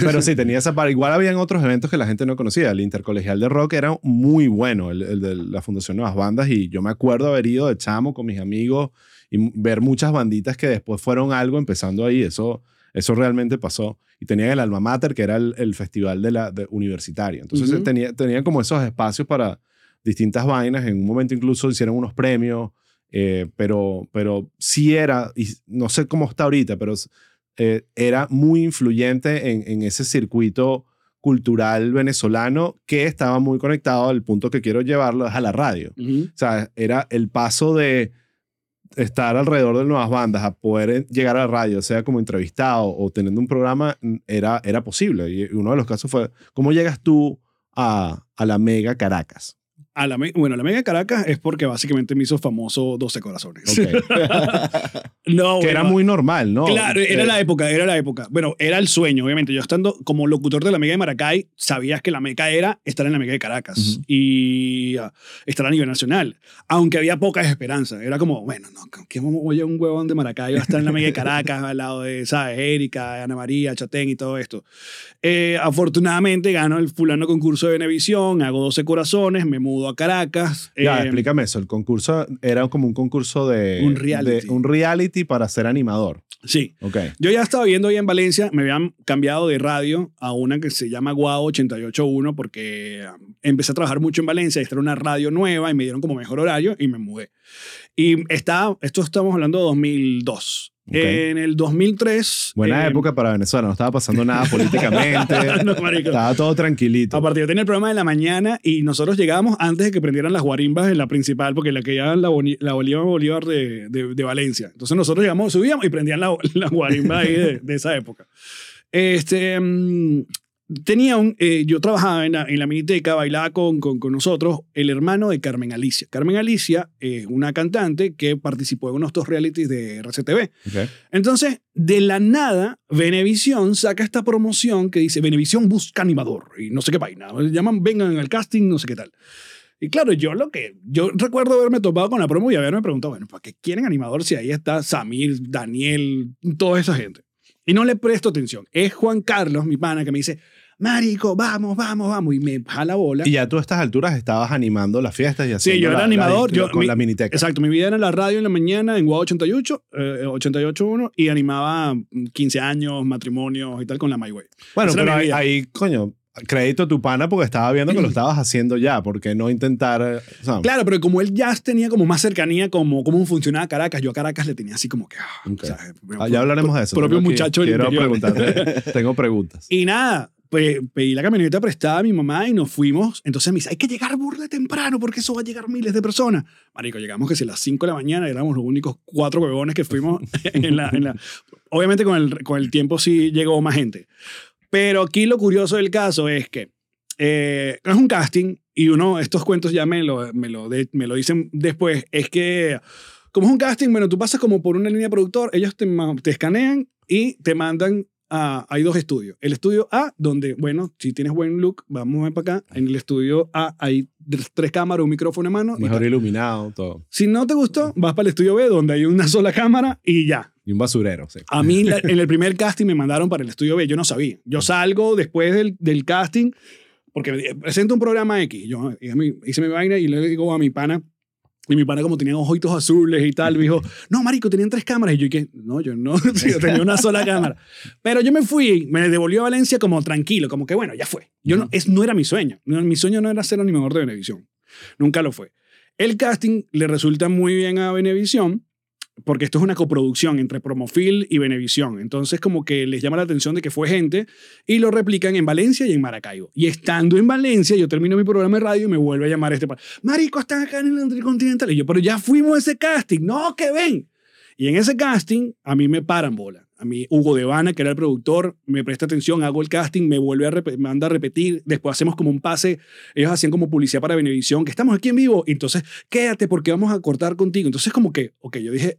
Pero sí, tenía esa parte. Igual habían otros eventos que la gente no conocía. El Intercolegial de Rock era muy bueno, el, el de la Fundación Nuevas Bandas. Y yo me acuerdo haber ido de chamo con mis amigos y ver muchas banditas que después fueron algo empezando ahí. Eso, eso realmente pasó. Y tenían el Alma Mater, que era el, el festival de la, de universitario. Entonces Ujú. tenía, tenían como esos espacios para distintas vainas. En un momento incluso hicieron unos premios. eh, pero, pero sí era, y no sé cómo está ahorita, pero eh, era muy influyente en, en ese circuito cultural venezolano que estaba muy conectado al punto que quiero llevarlo es a la radio. O sea, era el paso de estar alrededor de nuevas bandas a poder eh, llegar a la radio, sea como entrevistado o teniendo un programa, era, era posible. Y uno de los casos fue, ¿cómo llegas tú a, a la Mega Caracas? A la, bueno, la Mega Caracas es porque básicamente me hizo famoso 12 corazones. Ok. no, que era bueno, muy normal, ¿no? Claro, era Eh, la época, era la época. Bueno, era el sueño, obviamente. Yo estando como locutor de la Mega de Maracay, sabías que la Mega era estar en la Mega de Caracas Ujú. y ah, estar a nivel nacional. Aunque había pocas esperanzas. Era como, bueno, no, que oye un huevón de Maracay va a estar en la Mega de Caracas al lado de, ¿sabes? Erika, Ana María, Chatén y todo esto. Eh, afortunadamente gano el fulano concurso de Venevisión, hago 12 corazones, me mudo a Caracas. Ya, eh, explícame eso. El concurso era como un concurso de... Un reality. de- un reality para ser animador. Sí. Ok. Yo ya estaba viendo ahí en Valencia, me habían cambiado de radio a una que se llama Guau 881 porque um, empecé a trabajar mucho en Valencia, esta era una radio nueva y me dieron como mejor horario y me mudé. Y está, esto estamos hablando de 2002. Ok. En el 2003... Buena eh, época para Venezuela. No estaba pasando nada políticamente. no, estaba todo tranquilito. Aparte, yo tenía el programa de la mañana y nosotros llegábamos antes de que prendieran las guarimbas en la principal, porque la que llaman la, la Bolívar Bolívar de, de, de Valencia. Entonces nosotros llegamos, subíamos y prendían la, la guarimba ahí de, de esa época. Este, mm, tenía un, eh, yo trabajaba en la, en la miniteca, bailaba con, con, con nosotros el hermano de Carmen Alicia. Carmen Alicia es una cantante que participó en unos dos realities de RCTV. Ok. Entonces, de la nada, Venevisión saca esta promoción que dice Venevisión busca animador y no sé qué vaina. Llaman, vengan al casting, no sé qué tal. Y claro, yo lo que, yo recuerdo haberme topado con la promo y haberme preguntado, bueno, ¿para qué quieren animador si ahí está Samir, Daniel, toda esa gente? Y no le presto atención. Es Juan Carlos, mi pana, que me dice, Marico, vamos, vamos, vamos. Y me jala bola. Y ya tú a estas alturas estabas animando las fiestas y haciendo yo era la- animador, la- yo- con mi- la miniteca. Exacto, mi vida era en la radio en la mañana en Guau 88, eh, 88.1 y animaba mm, 15 años, matrimonios y tal con la My Way. Bueno, Esa pero ahí, ahí, coño, crédito a tu pana porque estaba viendo que lo estabas haciendo ya. porque no intentar? eh, Claro, pero como el jazz tenía como más cercanía como cómo funcionaba Caracas, yo a Caracas le tenía así como que... ah, Ok. o sea, ah, ya hablaremos de eso. Propio muchacho Quiero preguntarte. tengo preguntas. Y nada, pedí la camioneta prestada a mi mamá y nos fuimos. Entonces me dice, hay que llegar burla temprano porque eso va a llegar miles de personas. Marico, llegamos que si a las 5 de la mañana éramos los únicos cuatro huevones que fuimos en la... en la- Obviamente con el, con el tiempo sí llegó más gente. Pero aquí lo curioso del caso es que eh, es un casting y uno, estos cuentos ya me lo, me, lo de- me lo dicen después, es que como es un casting, bueno, tú pasas como por una línea de productor, ellos te, te escanean y te mandan a, hay dos estudios. El estudio A, donde, bueno, si tienes buen look, vamos a para acá. En el estudio A hay tres cámaras, un micrófono en mano. y Mejor tal. iluminado, todo. Si no te gustó, vas para el estudio B, donde hay una sola cámara y ya. Y un basurero, sí. A mí la- en el primer casting me mandaron para el estudio B, yo no sabía. Yo salgo después del, del casting, porque di- presento un programa X. Yo y a mí- hice mi vaina y le digo a mi pana, y mi pana como tenía ojitos azules y tal, me dijo, no, marico, tenían tres cámaras. Y yo que, no, yo no, yo tenía una sola cámara. Pero yo me fui, me devolvió a Valencia como tranquilo, como que bueno, ya fue. Yo no, es, no era mi sueño. No, mi sueño no era ser animador de Venevisión. Nunca lo fue. El casting le resulta muy bien a Venevisión porque esto es una coproducción entre Promofil y Venevisión. Entonces, como que les llama la atención de que fue gente y lo replican en Valencia y en Maracaibo. Y estando en Valencia, yo termino mi programa de radio y me vuelve a llamar este. Marico, están acá en el Intercontinental. Y yo, pero ya fuimos a ese casting. No, que ven. Y en ese casting, a mí me paran bola. A mí, Hugo Devana, que era el productor, me presta atención, hago el casting, me vuelve a me manda a repetir. Después hacemos como un pase. Ellos hacían como publicidad para Venevisión, que estamos aquí en vivo. Y entonces, quédate porque vamos a cortar contigo. Entonces, como que, ok, yo dije,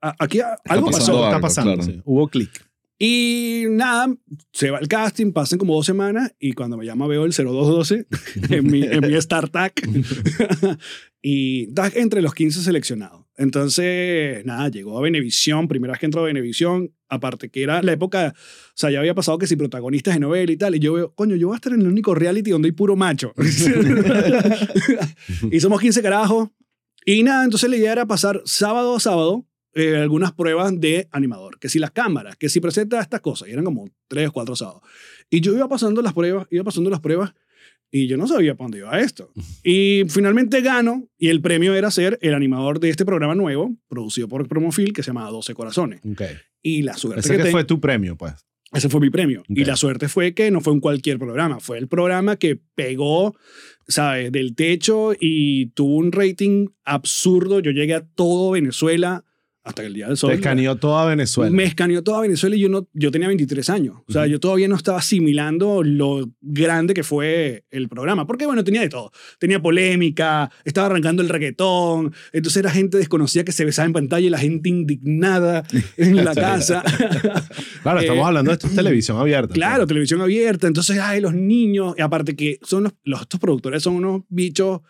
"A- aquí a- algo pasó. Algo está pasando, claro. sí. Hubo clic. Y nada, se va el casting, pasan como dos semanas y cuando me llama veo el 0212 en mi, en mi StarTag y entre los 15 seleccionados. Entonces, nada, llegó a Venevisión, primera vez que entró a Venevisión, aparte que era la época, o sea, ya había pasado que si protagonistas de novela y tal, y yo veo, coño, yo voy a estar en el único reality donde hay puro macho. y somos 15 carajos. Y nada, entonces la idea era pasar sábado a sábado eh, algunas pruebas de animador, que si las cámaras, que si presenta estas cosas, y eran como tres o cuatro sábados. Y yo iba pasando las pruebas, iba pasando las pruebas, y yo no sabía para dónde iba esto. Y finalmente gano, y el premio era ser el animador de este programa nuevo, producido por Promofil, que se llama 12 Corazones. Ok. Y la suerte Ese que que fue tu premio, pues. ese fue mi premio. Y la suerte fue que no fue un cualquier programa, fue el programa que pegó, ¿sabes? Del techo y tuvo un rating absurdo. Yo llegué a todo Venezuela hasta el día del sol. Te escaneó toda Venezuela. Me escaneó toda Venezuela y yo, no, yo tenía 23 años. O sea, yo todavía no estaba asimilando lo grande que fue el programa. Porque, bueno, tenía de todo. Tenía polémica, estaba arrancando el reggaetón. Entonces era gente desconocida que se besaba en pantalla y la gente indignada en la casa. Claro, estamos Eh, hablando de esto es televisión abierta. Claro, televisión abierta. Entonces, ay, los niños. Y aparte que son los, los- estos productores son unos bichos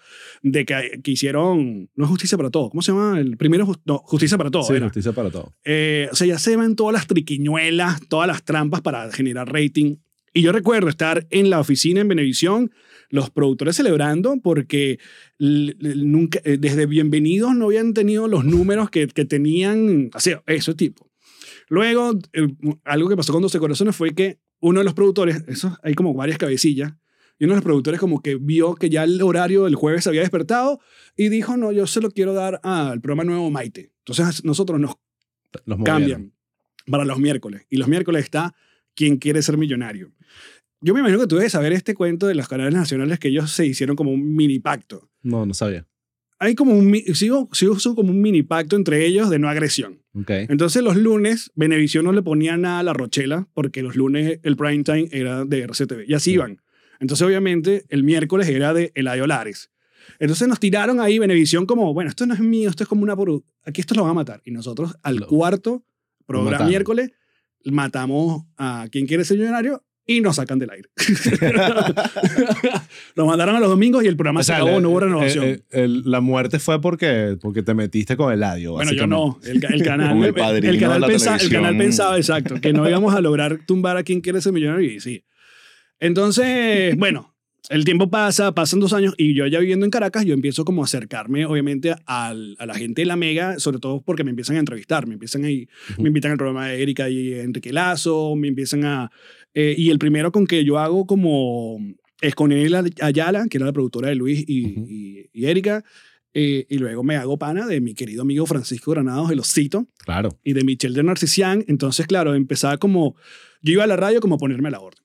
de que, que hicieron, no es justicia para todo. ¿Cómo se llama? El primero, no, justicia para todo. Sí, era. justicia para todo. Eh, o sea, ya se ven todas las triquiñuelas, todas las trampas para generar rating. Y yo recuerdo estar en la oficina en Venevisión, los productores celebrando porque nunca, eh, desde Bienvenidos no habían tenido los números que, que tenían, así, ese tipo. Luego, eh, algo que pasó con 12 Corazones fue que uno de los productores, eso, hay como varias cabecillas, y uno de los productores como que vio que ya el horario del jueves se había despertado y dijo, no, yo se lo quiero dar al programa nuevo Maite. Entonces nosotros nos Los cambian para los miércoles. Y los miércoles está ¿Quién quiere ser millonario? Yo me imagino que tú debes saber este cuento de los canales nacionales que ellos se hicieron como un mini pacto. No, no sabía. Hay como un, sigo, sigo como un mini pacto entre ellos de no agresión. Ok. Entonces los lunes, Venevisión no le ponía nada a la Rochela porque los lunes el prime time era de RCTV y así iban. Entonces obviamente el miércoles era de Eladio Lares. Entonces nos tiraron ahí Venevisión como, bueno, esto no es mío, esto es como una... produ- Aquí esto lo van a matar. Y nosotros al Lo- cuarto programa miércoles matamos a quien quiere ser millonario y nos sacan del aire. lo mandaron a los domingos y el programa O sea, se acabó, la- no hubo renovación. eh, eh, el- la muerte fue porque, porque te metiste con Eladio. Bueno, yo no. El, ca- el canal, el el, canal pensa- el canal pensaba, exacto, que no íbamos a lograr tumbar a quien quiere ser millonario y sí. Entonces, bueno, el tiempo pasa, pasan dos años y yo ya viviendo en Caracas, yo empiezo como a acercarme, obviamente, al- a la gente de la Mega, sobre todo porque me empiezan a entrevistar, me empiezan a Ujú. me invitan al programa de Erika y Enrique Lazo, me empiezan a... eh, y el primero con que yo hago como es con él Ayala, que era la productora de Luis y, Ujú. y- y Erika, eh, y luego me hago pana de mi querido amigo Francisco Granados, el Osito, Claro. y de Michelle de Narcisian. Entonces, claro, empezaba como... Yo iba a la radio como a ponerme a la orden.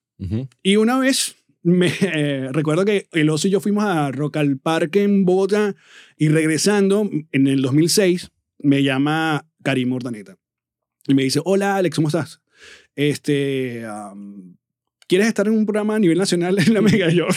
Y una vez me eh, recuerdo que el oso y yo fuimos a Rock al Parque en Bogotá y regresando en el 2006 me llama Karim Ordaneta y me dice, hola Alex, ¿cómo estás? Este, am, ¿quieres estar en un programa a nivel nacional en la Mega? Y yo,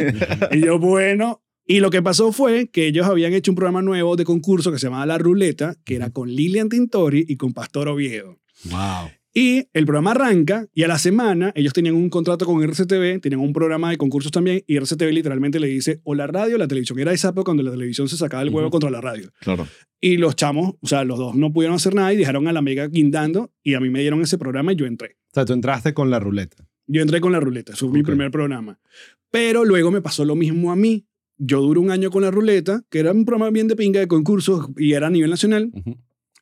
y yo, bueno. Y lo que pasó fue que ellos habían hecho un programa nuevo de concurso que se llamaba La Ruleta, que era con Lilian Tintori y con Pastor Oviedo. Wow. Y el programa arranca y a la semana ellos tenían un contrato con RCTV, tenían un programa de concursos también y RCTV literalmente le dice o la radio o la televisión. Era esa época cuando la televisión se sacaba el huevo contra la radio. Claro. Y los chamos, o sea, los dos no pudieron hacer nada y dejaron a la mega guindando y a mí me dieron ese programa y yo entré. O sea, tú entraste con la ruleta. Yo entré con la ruleta, eso fue mi primer programa. Pero luego me pasó lo mismo a mí. Yo duré un año con la ruleta, que era un programa bien de pinga de concursos y era a nivel nacional. Ujú.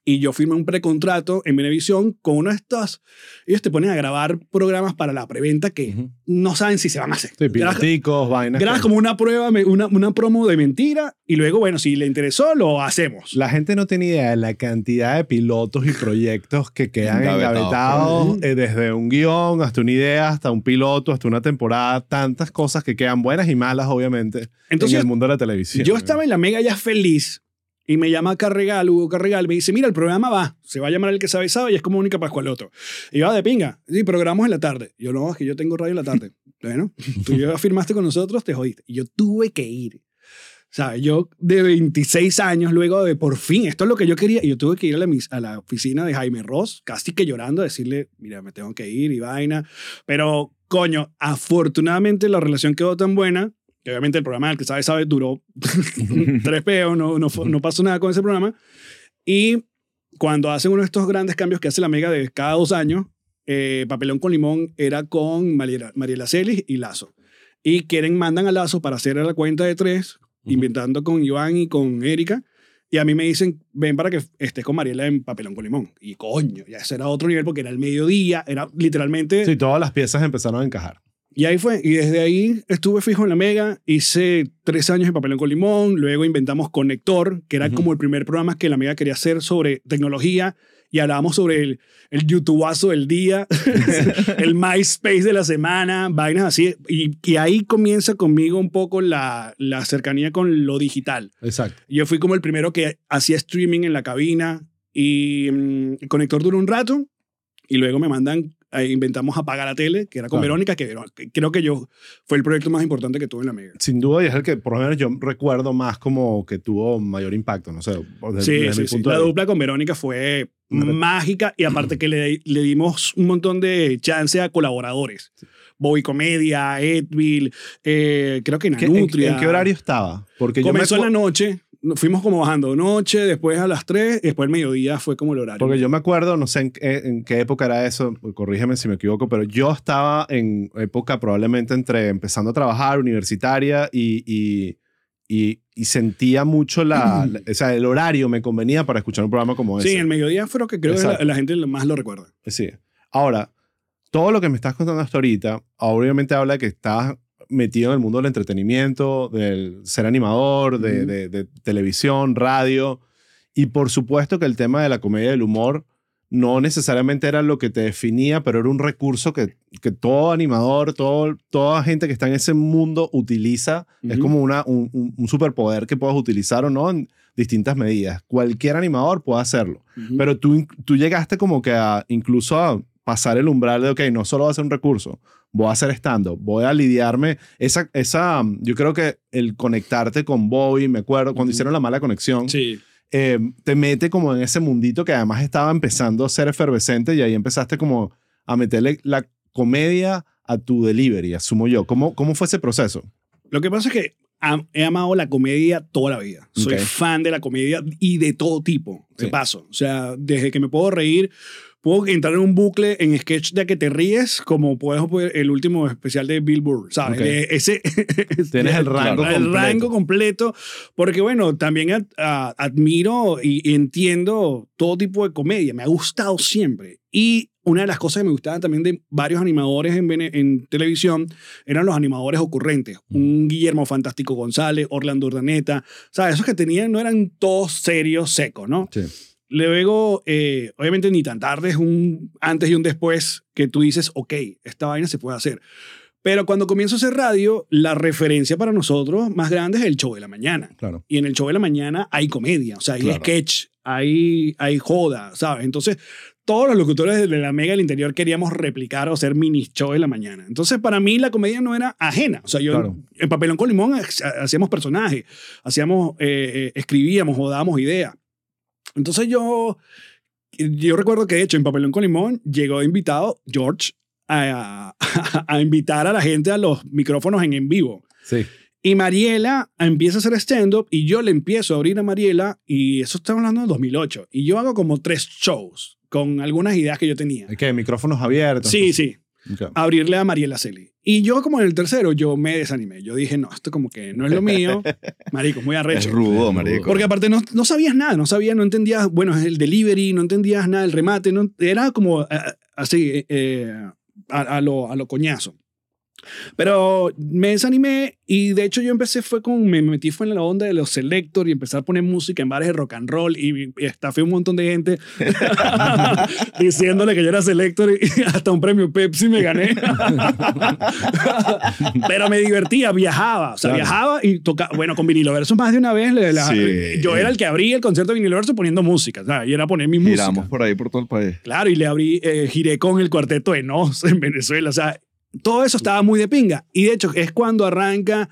Y yo firmé un precontrato en Venevisión con uno de estos. Ellos te ponen a grabar programas para la preventa que Ujú. no saben si se van a hacer. Sí, piloticos, vainas. grabas como una prueba, una, una promo de mentira y luego, bueno, si le interesó, lo hacemos. La gente no tiene idea de la cantidad de pilotos y proyectos que quedan Engavetados. eh, desde un guion hasta una idea, hasta un piloto, hasta una temporada, tantas cosas que quedan buenas y malas, obviamente, Entonces, en el mundo de la televisión. Yo estaba en la mega ya feliz y me llama Carregal, Hugo Carregal, me dice, mira, el programa va, se va a llamar El que sabe sabe y es como única Pascualoto. Y yo, "Ah, de pinga, sí, programamos en la tarde. Yo, no, es que yo tengo radio en la tarde. bueno, tú ya firmaste con nosotros, te jodiste. Y yo tuve que ir. ¿Sabes? Yo de 26 años, luego de por fin, esto es lo que yo quería, y yo tuve que ir a la, a la oficina de Jaime Ross, casi que llorando, a decirle, mira, me tengo que ir y vaina. Pero, coño, afortunadamente la relación quedó tan buena, que obviamente el programa, el que sabe, sabe, duró tres peos, no, no, no pasó nada con ese programa. Y cuando hacen uno de estos grandes cambios que hace la Mega de cada dos años, eh, Papelón con Limón era con Mariela, Mariela Celis y Lazo. Y quieren, mandan a Lazo para hacer la cuenta de tres, inventando con Iván y con Erika. Y a mí me dicen, ven para que estés con Mariela en Papelón con Limón. Y coño, ya ese era otro nivel porque era el mediodía, era literalmente... Sí, todas las piezas empezaron a encajar. Y ahí fue. Y desde ahí estuve fijo en la Mega. Hice tres años en Papelón con Limón. Luego inventamos Conector, que era Ujú. como el primer programa que la Mega quería hacer sobre tecnología. Y hablábamos sobre el, el YouTubeazo del día, el MySpace de la semana, vainas así. Y, y ahí comienza conmigo un poco la, la cercanía con lo digital. Exacto. Yo fui como el primero que hacía streaming en la cabina y mm, el conector duró un rato y luego me mandan, inventamos Apaga la Tele, que era con Claro. Verónica, que creo que yo fue el proyecto más importante que tuve en la Mega. Sin duda, y es el que por lo menos yo recuerdo más como que tuvo mayor impacto, no sé. desde- Sí, desde sí, mi sí. punto La de dupla con Verónica fue Una- mágica y aparte que le, le dimos un montón de chance a colaboradores. Bobby Comedia, Edville, eh, creo que ¿Qué- en, Nanutria. en qué horario estaba? Porque yo me Comenzó en la noche, fuimos como bajando noche, después a las 3, después el mediodía fue como el horario. Porque yo me acuerdo, no sé en, qué- en qué época era eso, corrígeme si me equivoco, pero yo estaba en época probablemente entre empezando a trabajar, universitaria, y, y, y, y sentía mucho la, la- O sea, el horario me convenía para escuchar un programa como ese. Sí, el mediodía fue lo que creo que la, Exacto. la gente más lo recuerda. Sí. Ahora, todo lo que me estás contando hasta ahorita, obviamente habla de que estás metido en el mundo del entretenimiento, del ser animador, de, Ujú. de- de televisión, radio. Y por supuesto que el tema de la comedia y el humor no necesariamente era lo que te definía, pero era un recurso que, que todo animador, todo, toda gente que está en ese mundo utiliza. Es como una, un, un- superpoder que puedes utilizar o no en distintas medidas. Cualquier animador puede hacerlo. Pero tú, tú llegaste como que a incluso a pasar el umbral de, ok, no solo va a ser un recurso, voy a hacer estando, voy a lidiarme. Esa, esa, yo creo que el conectarte con Bobby, me acuerdo, cuando hicieron la mala conexión, Sí. eh, te mete como en ese mundito que además estaba empezando a ser efervescente y ahí empezaste como a meterle la comedia a tu delivery, asumo yo. ¿Cómo, cómo fue ese proceso? Lo que pasa es que he amado la comedia toda la vida. Soy Ok. fan de la comedia y de todo tipo, de Sí. paso. O sea, desde que me puedo reír, puedo entrar en un bucle en sketch de que te ríes, como puedes el último especial de Bill Burr, ¿sabes? Ok. De ese, Tienes el rango el completo. rango completo, porque bueno, también a- admiro y y entiendo todo tipo de comedia, me ha gustado siempre. Y una de las cosas que me gustaban también de varios animadores en, en televisión eran los animadores ocurrentes. Un Guillermo Fantástico González, Orlando Urdaneta, ¿sabes? Esos que tenían no eran todos serios, secos, ¿no? Sí. Luego, eh, obviamente, ni tan tarde es un antes y un después que tú dices, ok, esta vaina se puede hacer. Pero cuando comienzo a hacer radio, la referencia para nosotros más grande es el show de la mañana. Claro. Y en el show de la mañana hay comedia, o sea, hay Claro. sketch, hay, hay joda, ¿sabes? Entonces, todos los locutores de la Mega del Interior queríamos replicar o hacer mini show de la mañana. Entonces, para mí la comedia no era ajena. O sea, yo Claro. en Papelón con Limón ha- hacíamos personajes, hacíamos, eh, eh, escribíamos o dábamos ideas. Entonces yo yo recuerdo que, de hecho, en Papelón con Limón llegó invitado George a, a invitar a la gente a los micrófonos en en vivo. Sí. Y Mariela empieza a hacer stand-up y yo le empiezo a abrir a Mariela y eso estamos hablando de 2008. Y yo hago como tres shows con algunas ideas que yo tenía. ¿Qué? ¿Micrófonos abiertos? Sí, sí. Abrirle a Mariela Celi. Y yo como en el tercero, yo me desanimé. Yo dije, no, esto como que no es lo mío. Marico, muy Es arrecho. rudo, marico. Porque aparte no, no sabías nada, no sabías, no entendías, bueno, el delivery, no entendías nada, el remate, no, era como eh, así, eh, a, a lo, a lo coñazo. Pero me desanimé y de hecho yo empecé fue con, me metí fue en la onda de los selector y empecé a poner música en bares de rock and roll y, y estafé un montón de gente diciéndole que yo era selector y hasta un premio Pepsi me gané. Pero me divertía, viajaba, o sea, Claro. viajaba y tocaba, bueno, con vinilo verso más de una vez, la- Sí. yo era el que abría el concierto de vinilo verso poniendo música, sea, y era poner mi música. Giramos por ahí, por todo el país. Claro, y le abrí, eh, giré con el cuarteto de Nos en Venezuela. O sea, todo eso estaba muy de pinga. Y de hecho, es cuando arranca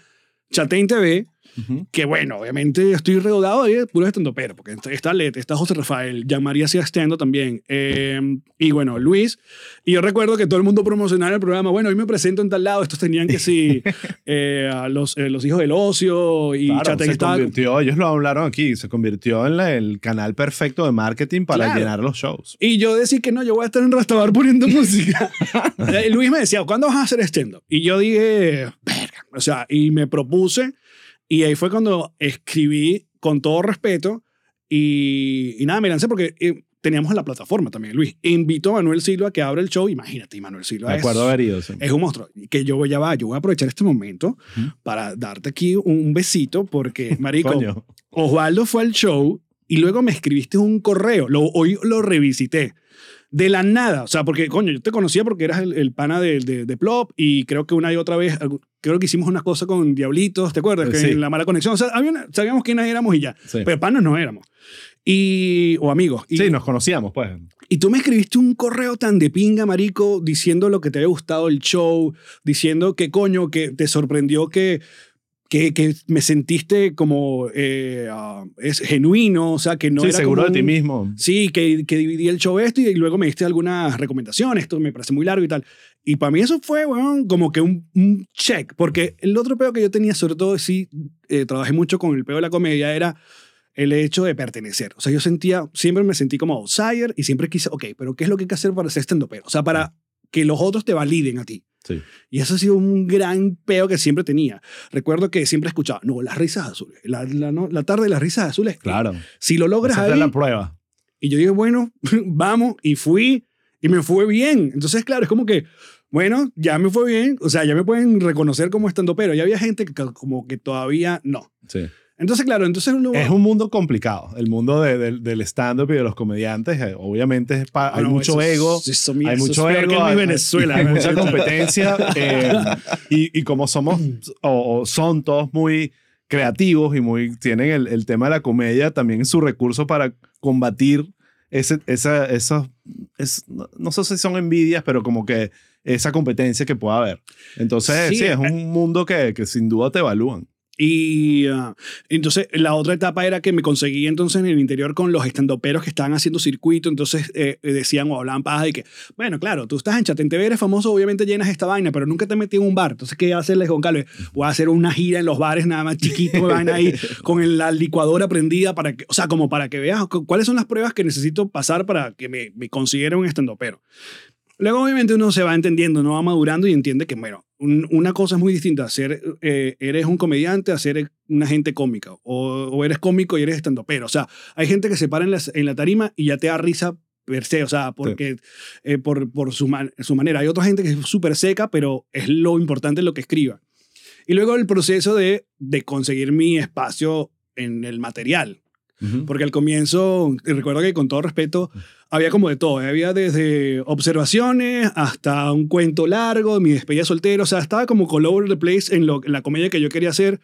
Chatein TV, Ujú. que bueno, obviamente estoy regodado de puro estando pero, porque está- Lete, está José Rafael, Jean María hacía estando también, eh, y bueno, Luis. Y yo recuerdo que todo el mundo promocionaba el programa, bueno, hoy me presento en tal lado, estos tenían que sí, eh, a los, eh, los hijos del ocio, y Claro, Chatein se convirtió, ellos lo hablaron aquí, se convirtió en la- el canal perfecto de marketing para Claro. llenar los shows. Y yo decía que no, yo voy a estar en Rastabar poniendo música. Luis me decía, ¿cuándo vas a hacer stand-up? Y yo dije, verga. O sea, y me propuse. Y ahí fue cuando escribí con todo respeto. Y, y nada, me lancé porque eh, teníamos la plataforma también, Luis. Invito a Manuel Silva a que abra el show. Imagínate, Manuel Silva es, acuerdo sí. es un monstruo. Que yo voy a, va, yo voy a aprovechar este momento para darte aquí un besito porque, marico. Osvaldo fue al show y luego me escribiste un correo. Lo, hoy lo revisité. De la nada. O sea, porque, coño, yo te conocía porque eras el, el pana de, de, de Plop y creo que una y otra vez, creo que hicimos una cosa con Diablitos, ¿te acuerdas? Que Sí. en la mala conexión. O sea, había una- sabíamos quiénes éramos y ya. Sí. Pero panas no éramos. Y, o amigos. Y, Sí, nos conocíamos, pues. y tú me escribiste un correo tan de pinga, marico, diciendo lo que te había gustado el show, diciendo que coño, que te sorprendió que, que, que me sentiste como eh, ah, es genuino, o sea, que no sí, era seguro como de ti mismo. Sí, que, que dividí el show esto y luego me diste algunas recomendaciones, esto me parece muy largo y tal. Y para mí eso fue, weón, como que un, un check, porque el otro peo que yo tenía, sobre todo, sí, eh, trabajé mucho con el peo de la comedia, era el hecho de pertenecer. O sea, yo sentía, siempre me sentí como outsider y siempre quise, ok, pero ¿qué es lo que hay que hacer para ser stand O sea, para que los otros te validen a ti. Sí. Y eso ha sido un gran peo que siempre tenía. Recuerdo que siempre escuchaba, no, las risas azules, la, la, no, la tarde de las risas azules. Claro. Si lo logras Esa ahí, la prueba. y yo dije, bueno, vamos, y fui, y me fue bien. Entonces, claro, es como que, bueno, ya me fue bien, o sea, ya me pueden reconocer como estando, pero ya había gente que como que todavía no. Sí. Entonces, claro, entonces uno... Es un mundo complicado. El mundo de- del- del stand-up y de los comediantes, eh, obviamente, es pa- hay mucho es- ego. eso, mira, hay mucho es ego. que hay- Venezuela. Hay mucha competencia. eh, y, y como somos o, o son todos muy creativos y muy tienen el, el tema de la comedia también en su recurso para combatir ese, esa, esos, es, no, no sé si son envidias, pero como que esa competencia que pueda haber. Entonces, Sí, sí, es eh, un mundo que, que sin duda te evalúan. Y ah, entonces la otra etapa era que me conseguí entonces en el interior con los estandoperos que estaban haciendo circuito, entonces eh, decían o hablaban paja de que, bueno, claro, tú estás en Chatén TV, eres famoso, obviamente llenas esta vaina, pero nunca te metí en un bar. Entonces, ¿qué hacerles con Calve? Voy a hacer una gira en los bares nada más chiquito, vaina ahí, con el- la licuadora prendida para que, o sea, como para que veas cu- cuáles son las pruebas que necesito pasar para que me, me consideren un estandopero. Luego, obviamente, uno se va entendiendo, no va madurando y entiende que, bueno, un- una cosa es muy distinta. Ser, eh, eres un comediante a ser una gente cómica. O, o eres cómico y eres estandopero. O sea, hay gente que se para en la, en la tarima y ya te da risa per se. O sea, porque, eh, por, por su, man- su manera. Hay otra gente que es súper seca, pero es lo importante lo que escriba. Y luego el proceso de, de conseguir mi espacio en el material. Porque al comienzo, recuerdo que con todo respeto, había como de todo. Había desde observaciones hasta un cuento largo, mi despedida soltero. O sea, estaba como all over the place en, lo, en la comedia que yo quería hacer,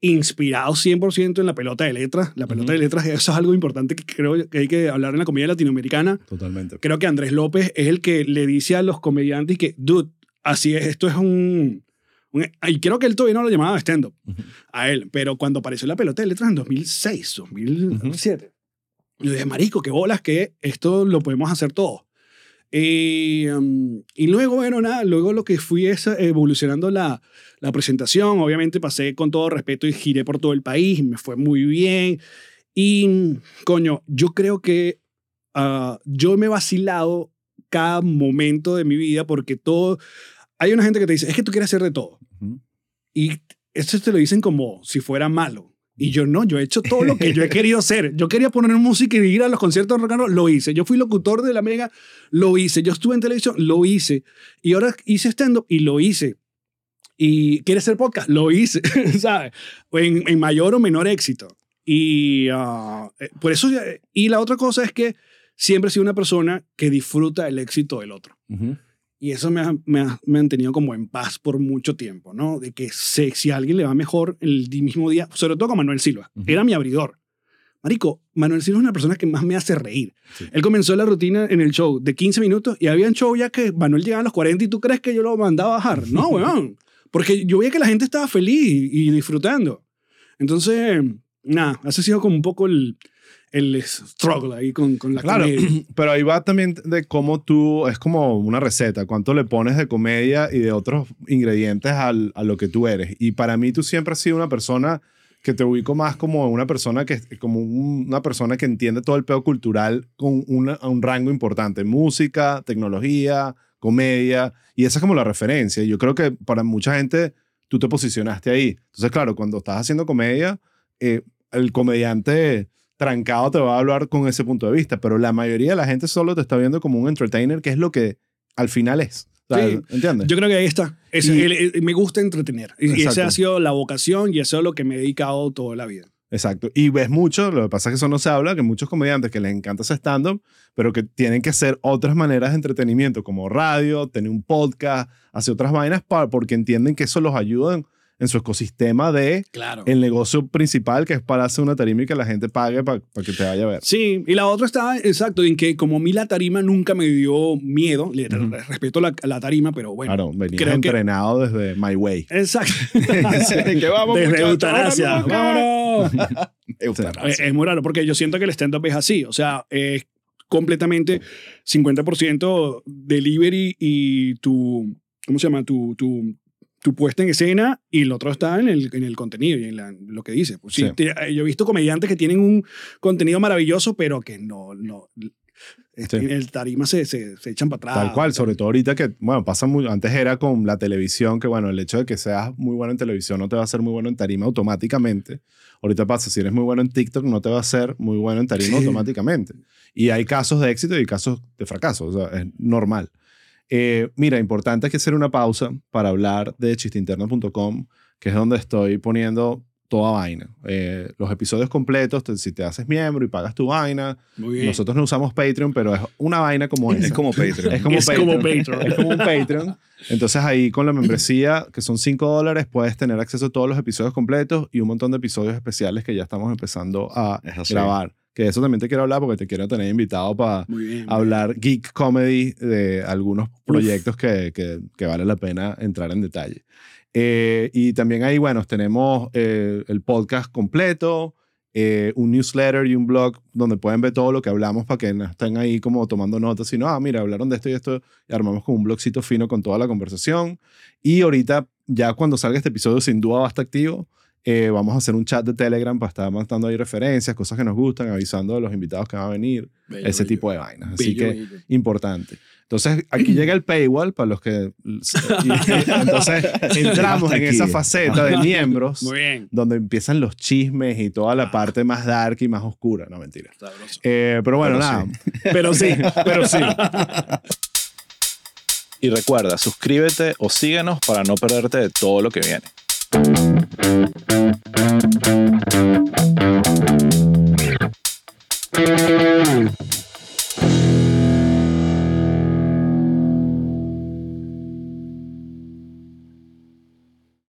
inspirado 100% en la pelota de letras. La pelota Ujú. de letras, eso es algo importante que creo que hay que hablar en la comedia latinoamericana. Totalmente. Creo que Andrés López es el que le dice a los comediantes que, dude, así es, esto es un... un- y creo que él todavía no lo llamaba stand-up Ujú. a él, pero cuando apareció la pelota de letras en 2006, 2007, yo dije, marico, qué bolas que esto lo podemos hacer todos. Y, um, y luego, bueno, nada, luego lo que fui es evolucionando la, la presentación. Obviamente pasé con todo respeto y giré por todo el país, me fue muy bien. Y, coño, yo creo que ah, yo me he vacilado cada momento de mi vida porque todo... Hay una gente que te dice, es que tú quieres hacer de todo. Y esto te lo dicen como si fuera malo. Y yo no, yo he hecho todo lo que yo he querido hacer. Yo quería poner música y ir a los conciertos de rock and roll, lo hice. Yo fui locutor de la Mega, lo hice. Yo estuve en televisión, lo hice. Y ahora hice stand-up y lo hice. Y quieres hacer podcast, lo hice, ¿sabes? En, en mayor o menor éxito. Y eh, por eso, ya- y la otra cosa es que siempre he sido una persona que disfruta el éxito del otro. Ujú. Y eso me ha, me, ha, me han tenido como en paz por mucho tiempo, ¿no? De que sé, si a alguien le va mejor el mismo día, sobre todo con Manuel Silva, era mi abridor. Marico, Manuel Silva es una persona que más me hace reír. Sí. Él comenzó la rutina en el show de 15 minutos y había un show ya que Manuel llegaba a los 40 y tú crees que yo lo mandaba a bajar. No, weón. Porque yo veía que la gente estaba feliz y disfrutando. Entonces, nada, ese ha sido como un poco el, el struggle ahí con, con la Claro, comedia. pero ahí va también de cómo tú, es como una receta, cuánto le pones de comedia y de otros ingredientes al- a lo que tú eres. Y para mí tú siempre has sido una persona que te ubico más como una persona que como un- una persona que entiende todo el pedo cultural con una- un rango importante, música, tecnología, comedia, y esa es como la referencia. Yo creo que para mucha gente tú te posicionaste ahí. Entonces, claro, cuando estás haciendo comedia, eh, el comediante trancado te va a hablar con ese punto de vista, pero la mayoría de la gente solo te está viendo como un entertainer, que es lo que al final es. O sea, Sí. ¿Entiendes? Yo creo que ahí está. Ese- Y- el- el- me gusta entretener. Y, y esa ha sido la vocación y eso es lo que me he dedicado toda la vida. Exacto. Y ves mucho, lo que pasa es que eso no se habla, que muchos comediantes que les encanta ese stand-up, pero que tienen que hacer otras maneras de entretenimiento, como radio, tener un podcast, hacer otras vainas, pa- porque entienden que eso los ayuda en, su ecosistema de Claro. el negocio principal, que es para hacer una tarima y que la gente pague para que te vaya a ver. Sí, y la otra está, exacto, en que como a mí la tarima nunca me dio miedo, respeto la, la tarima, pero bueno. claro, venías creo que- entrenado desde My Way. Exacto. que vamos, Desde eutanasia. ¡Vámonos! Eutanasia. Es, es muy raro porque yo siento que el stand-up es así. O sea, es completamente 50% delivery y tu, ¿cómo se llama? Tu, tu, tu puesta en escena y el otro está en el, en el contenido y en la- lo que dice. Pues sí, yo he visto comediantes que tienen un contenido maravilloso, pero que no, no este, Sí. el tarima se, se, se echan para atrás. Tal cual, sobre todo ahorita que, bueno, pasa muy, antes era con la televisión, que bueno, el hecho de que seas muy bueno en televisión no te va a hacer muy bueno en tarima automáticamente. Ahorita pasa, si eres muy bueno en TikTok no te va a hacer muy bueno en tarima Sí. automáticamente. Y hay casos de éxito y casos de fracaso, o sea, es normal. Eh, mira, importante que hacer una pausa para hablar de chistinterno.com, que es donde estoy poniendo toda vaina. Eh, los episodios completos, te- si te haces miembro y pagas tu vaina, Muy bien. nosotros no usamos Patreon, pero es una vaina como esa. Es como Patreon. Es como Es Patreon. como Patreon. Es como un Patreon. Entonces ahí con la membresía, que son 5 dólares, puedes tener acceso a todos los episodios completos y un montón de episodios especiales que ya estamos empezando a grabar. Que eso también te quiero hablar porque te quiero tener invitado para Muy bien. hablar geek comedy de algunos proyectos que, que, que vale la pena entrar en detalle. Eh, y también ahí, bueno, tenemos eh, el podcast completo, eh, un newsletter y un blog donde pueden ver todo lo que hablamos para que no estén ahí como tomando notas, sino, ah, mira, hablaron de esto y esto, y armamos como un blogcito fino con toda la conversación. Y ahorita, ya cuando salga este episodio, sin duda va a estar activo. Eh, vamos a hacer un chat de Telegram para estar mandando ahí referencias, cosas que nos gustan, avisando de los invitados que van a venir, Bello, ese bello. tipo de vainas. Así Bello, que bello. importante. Entonces, aquí llega el paywall para los que... y- y- entonces, entramos en esa faceta de miembros Muy bien. donde empiezan los chismes y toda la parte más dark y más oscura. No, mentira. Eh, pero bueno, Pero nada. Pero sí, pero sí. Y recuerda, suscríbete o síguenos para no perderte de todo lo que viene. Thank you.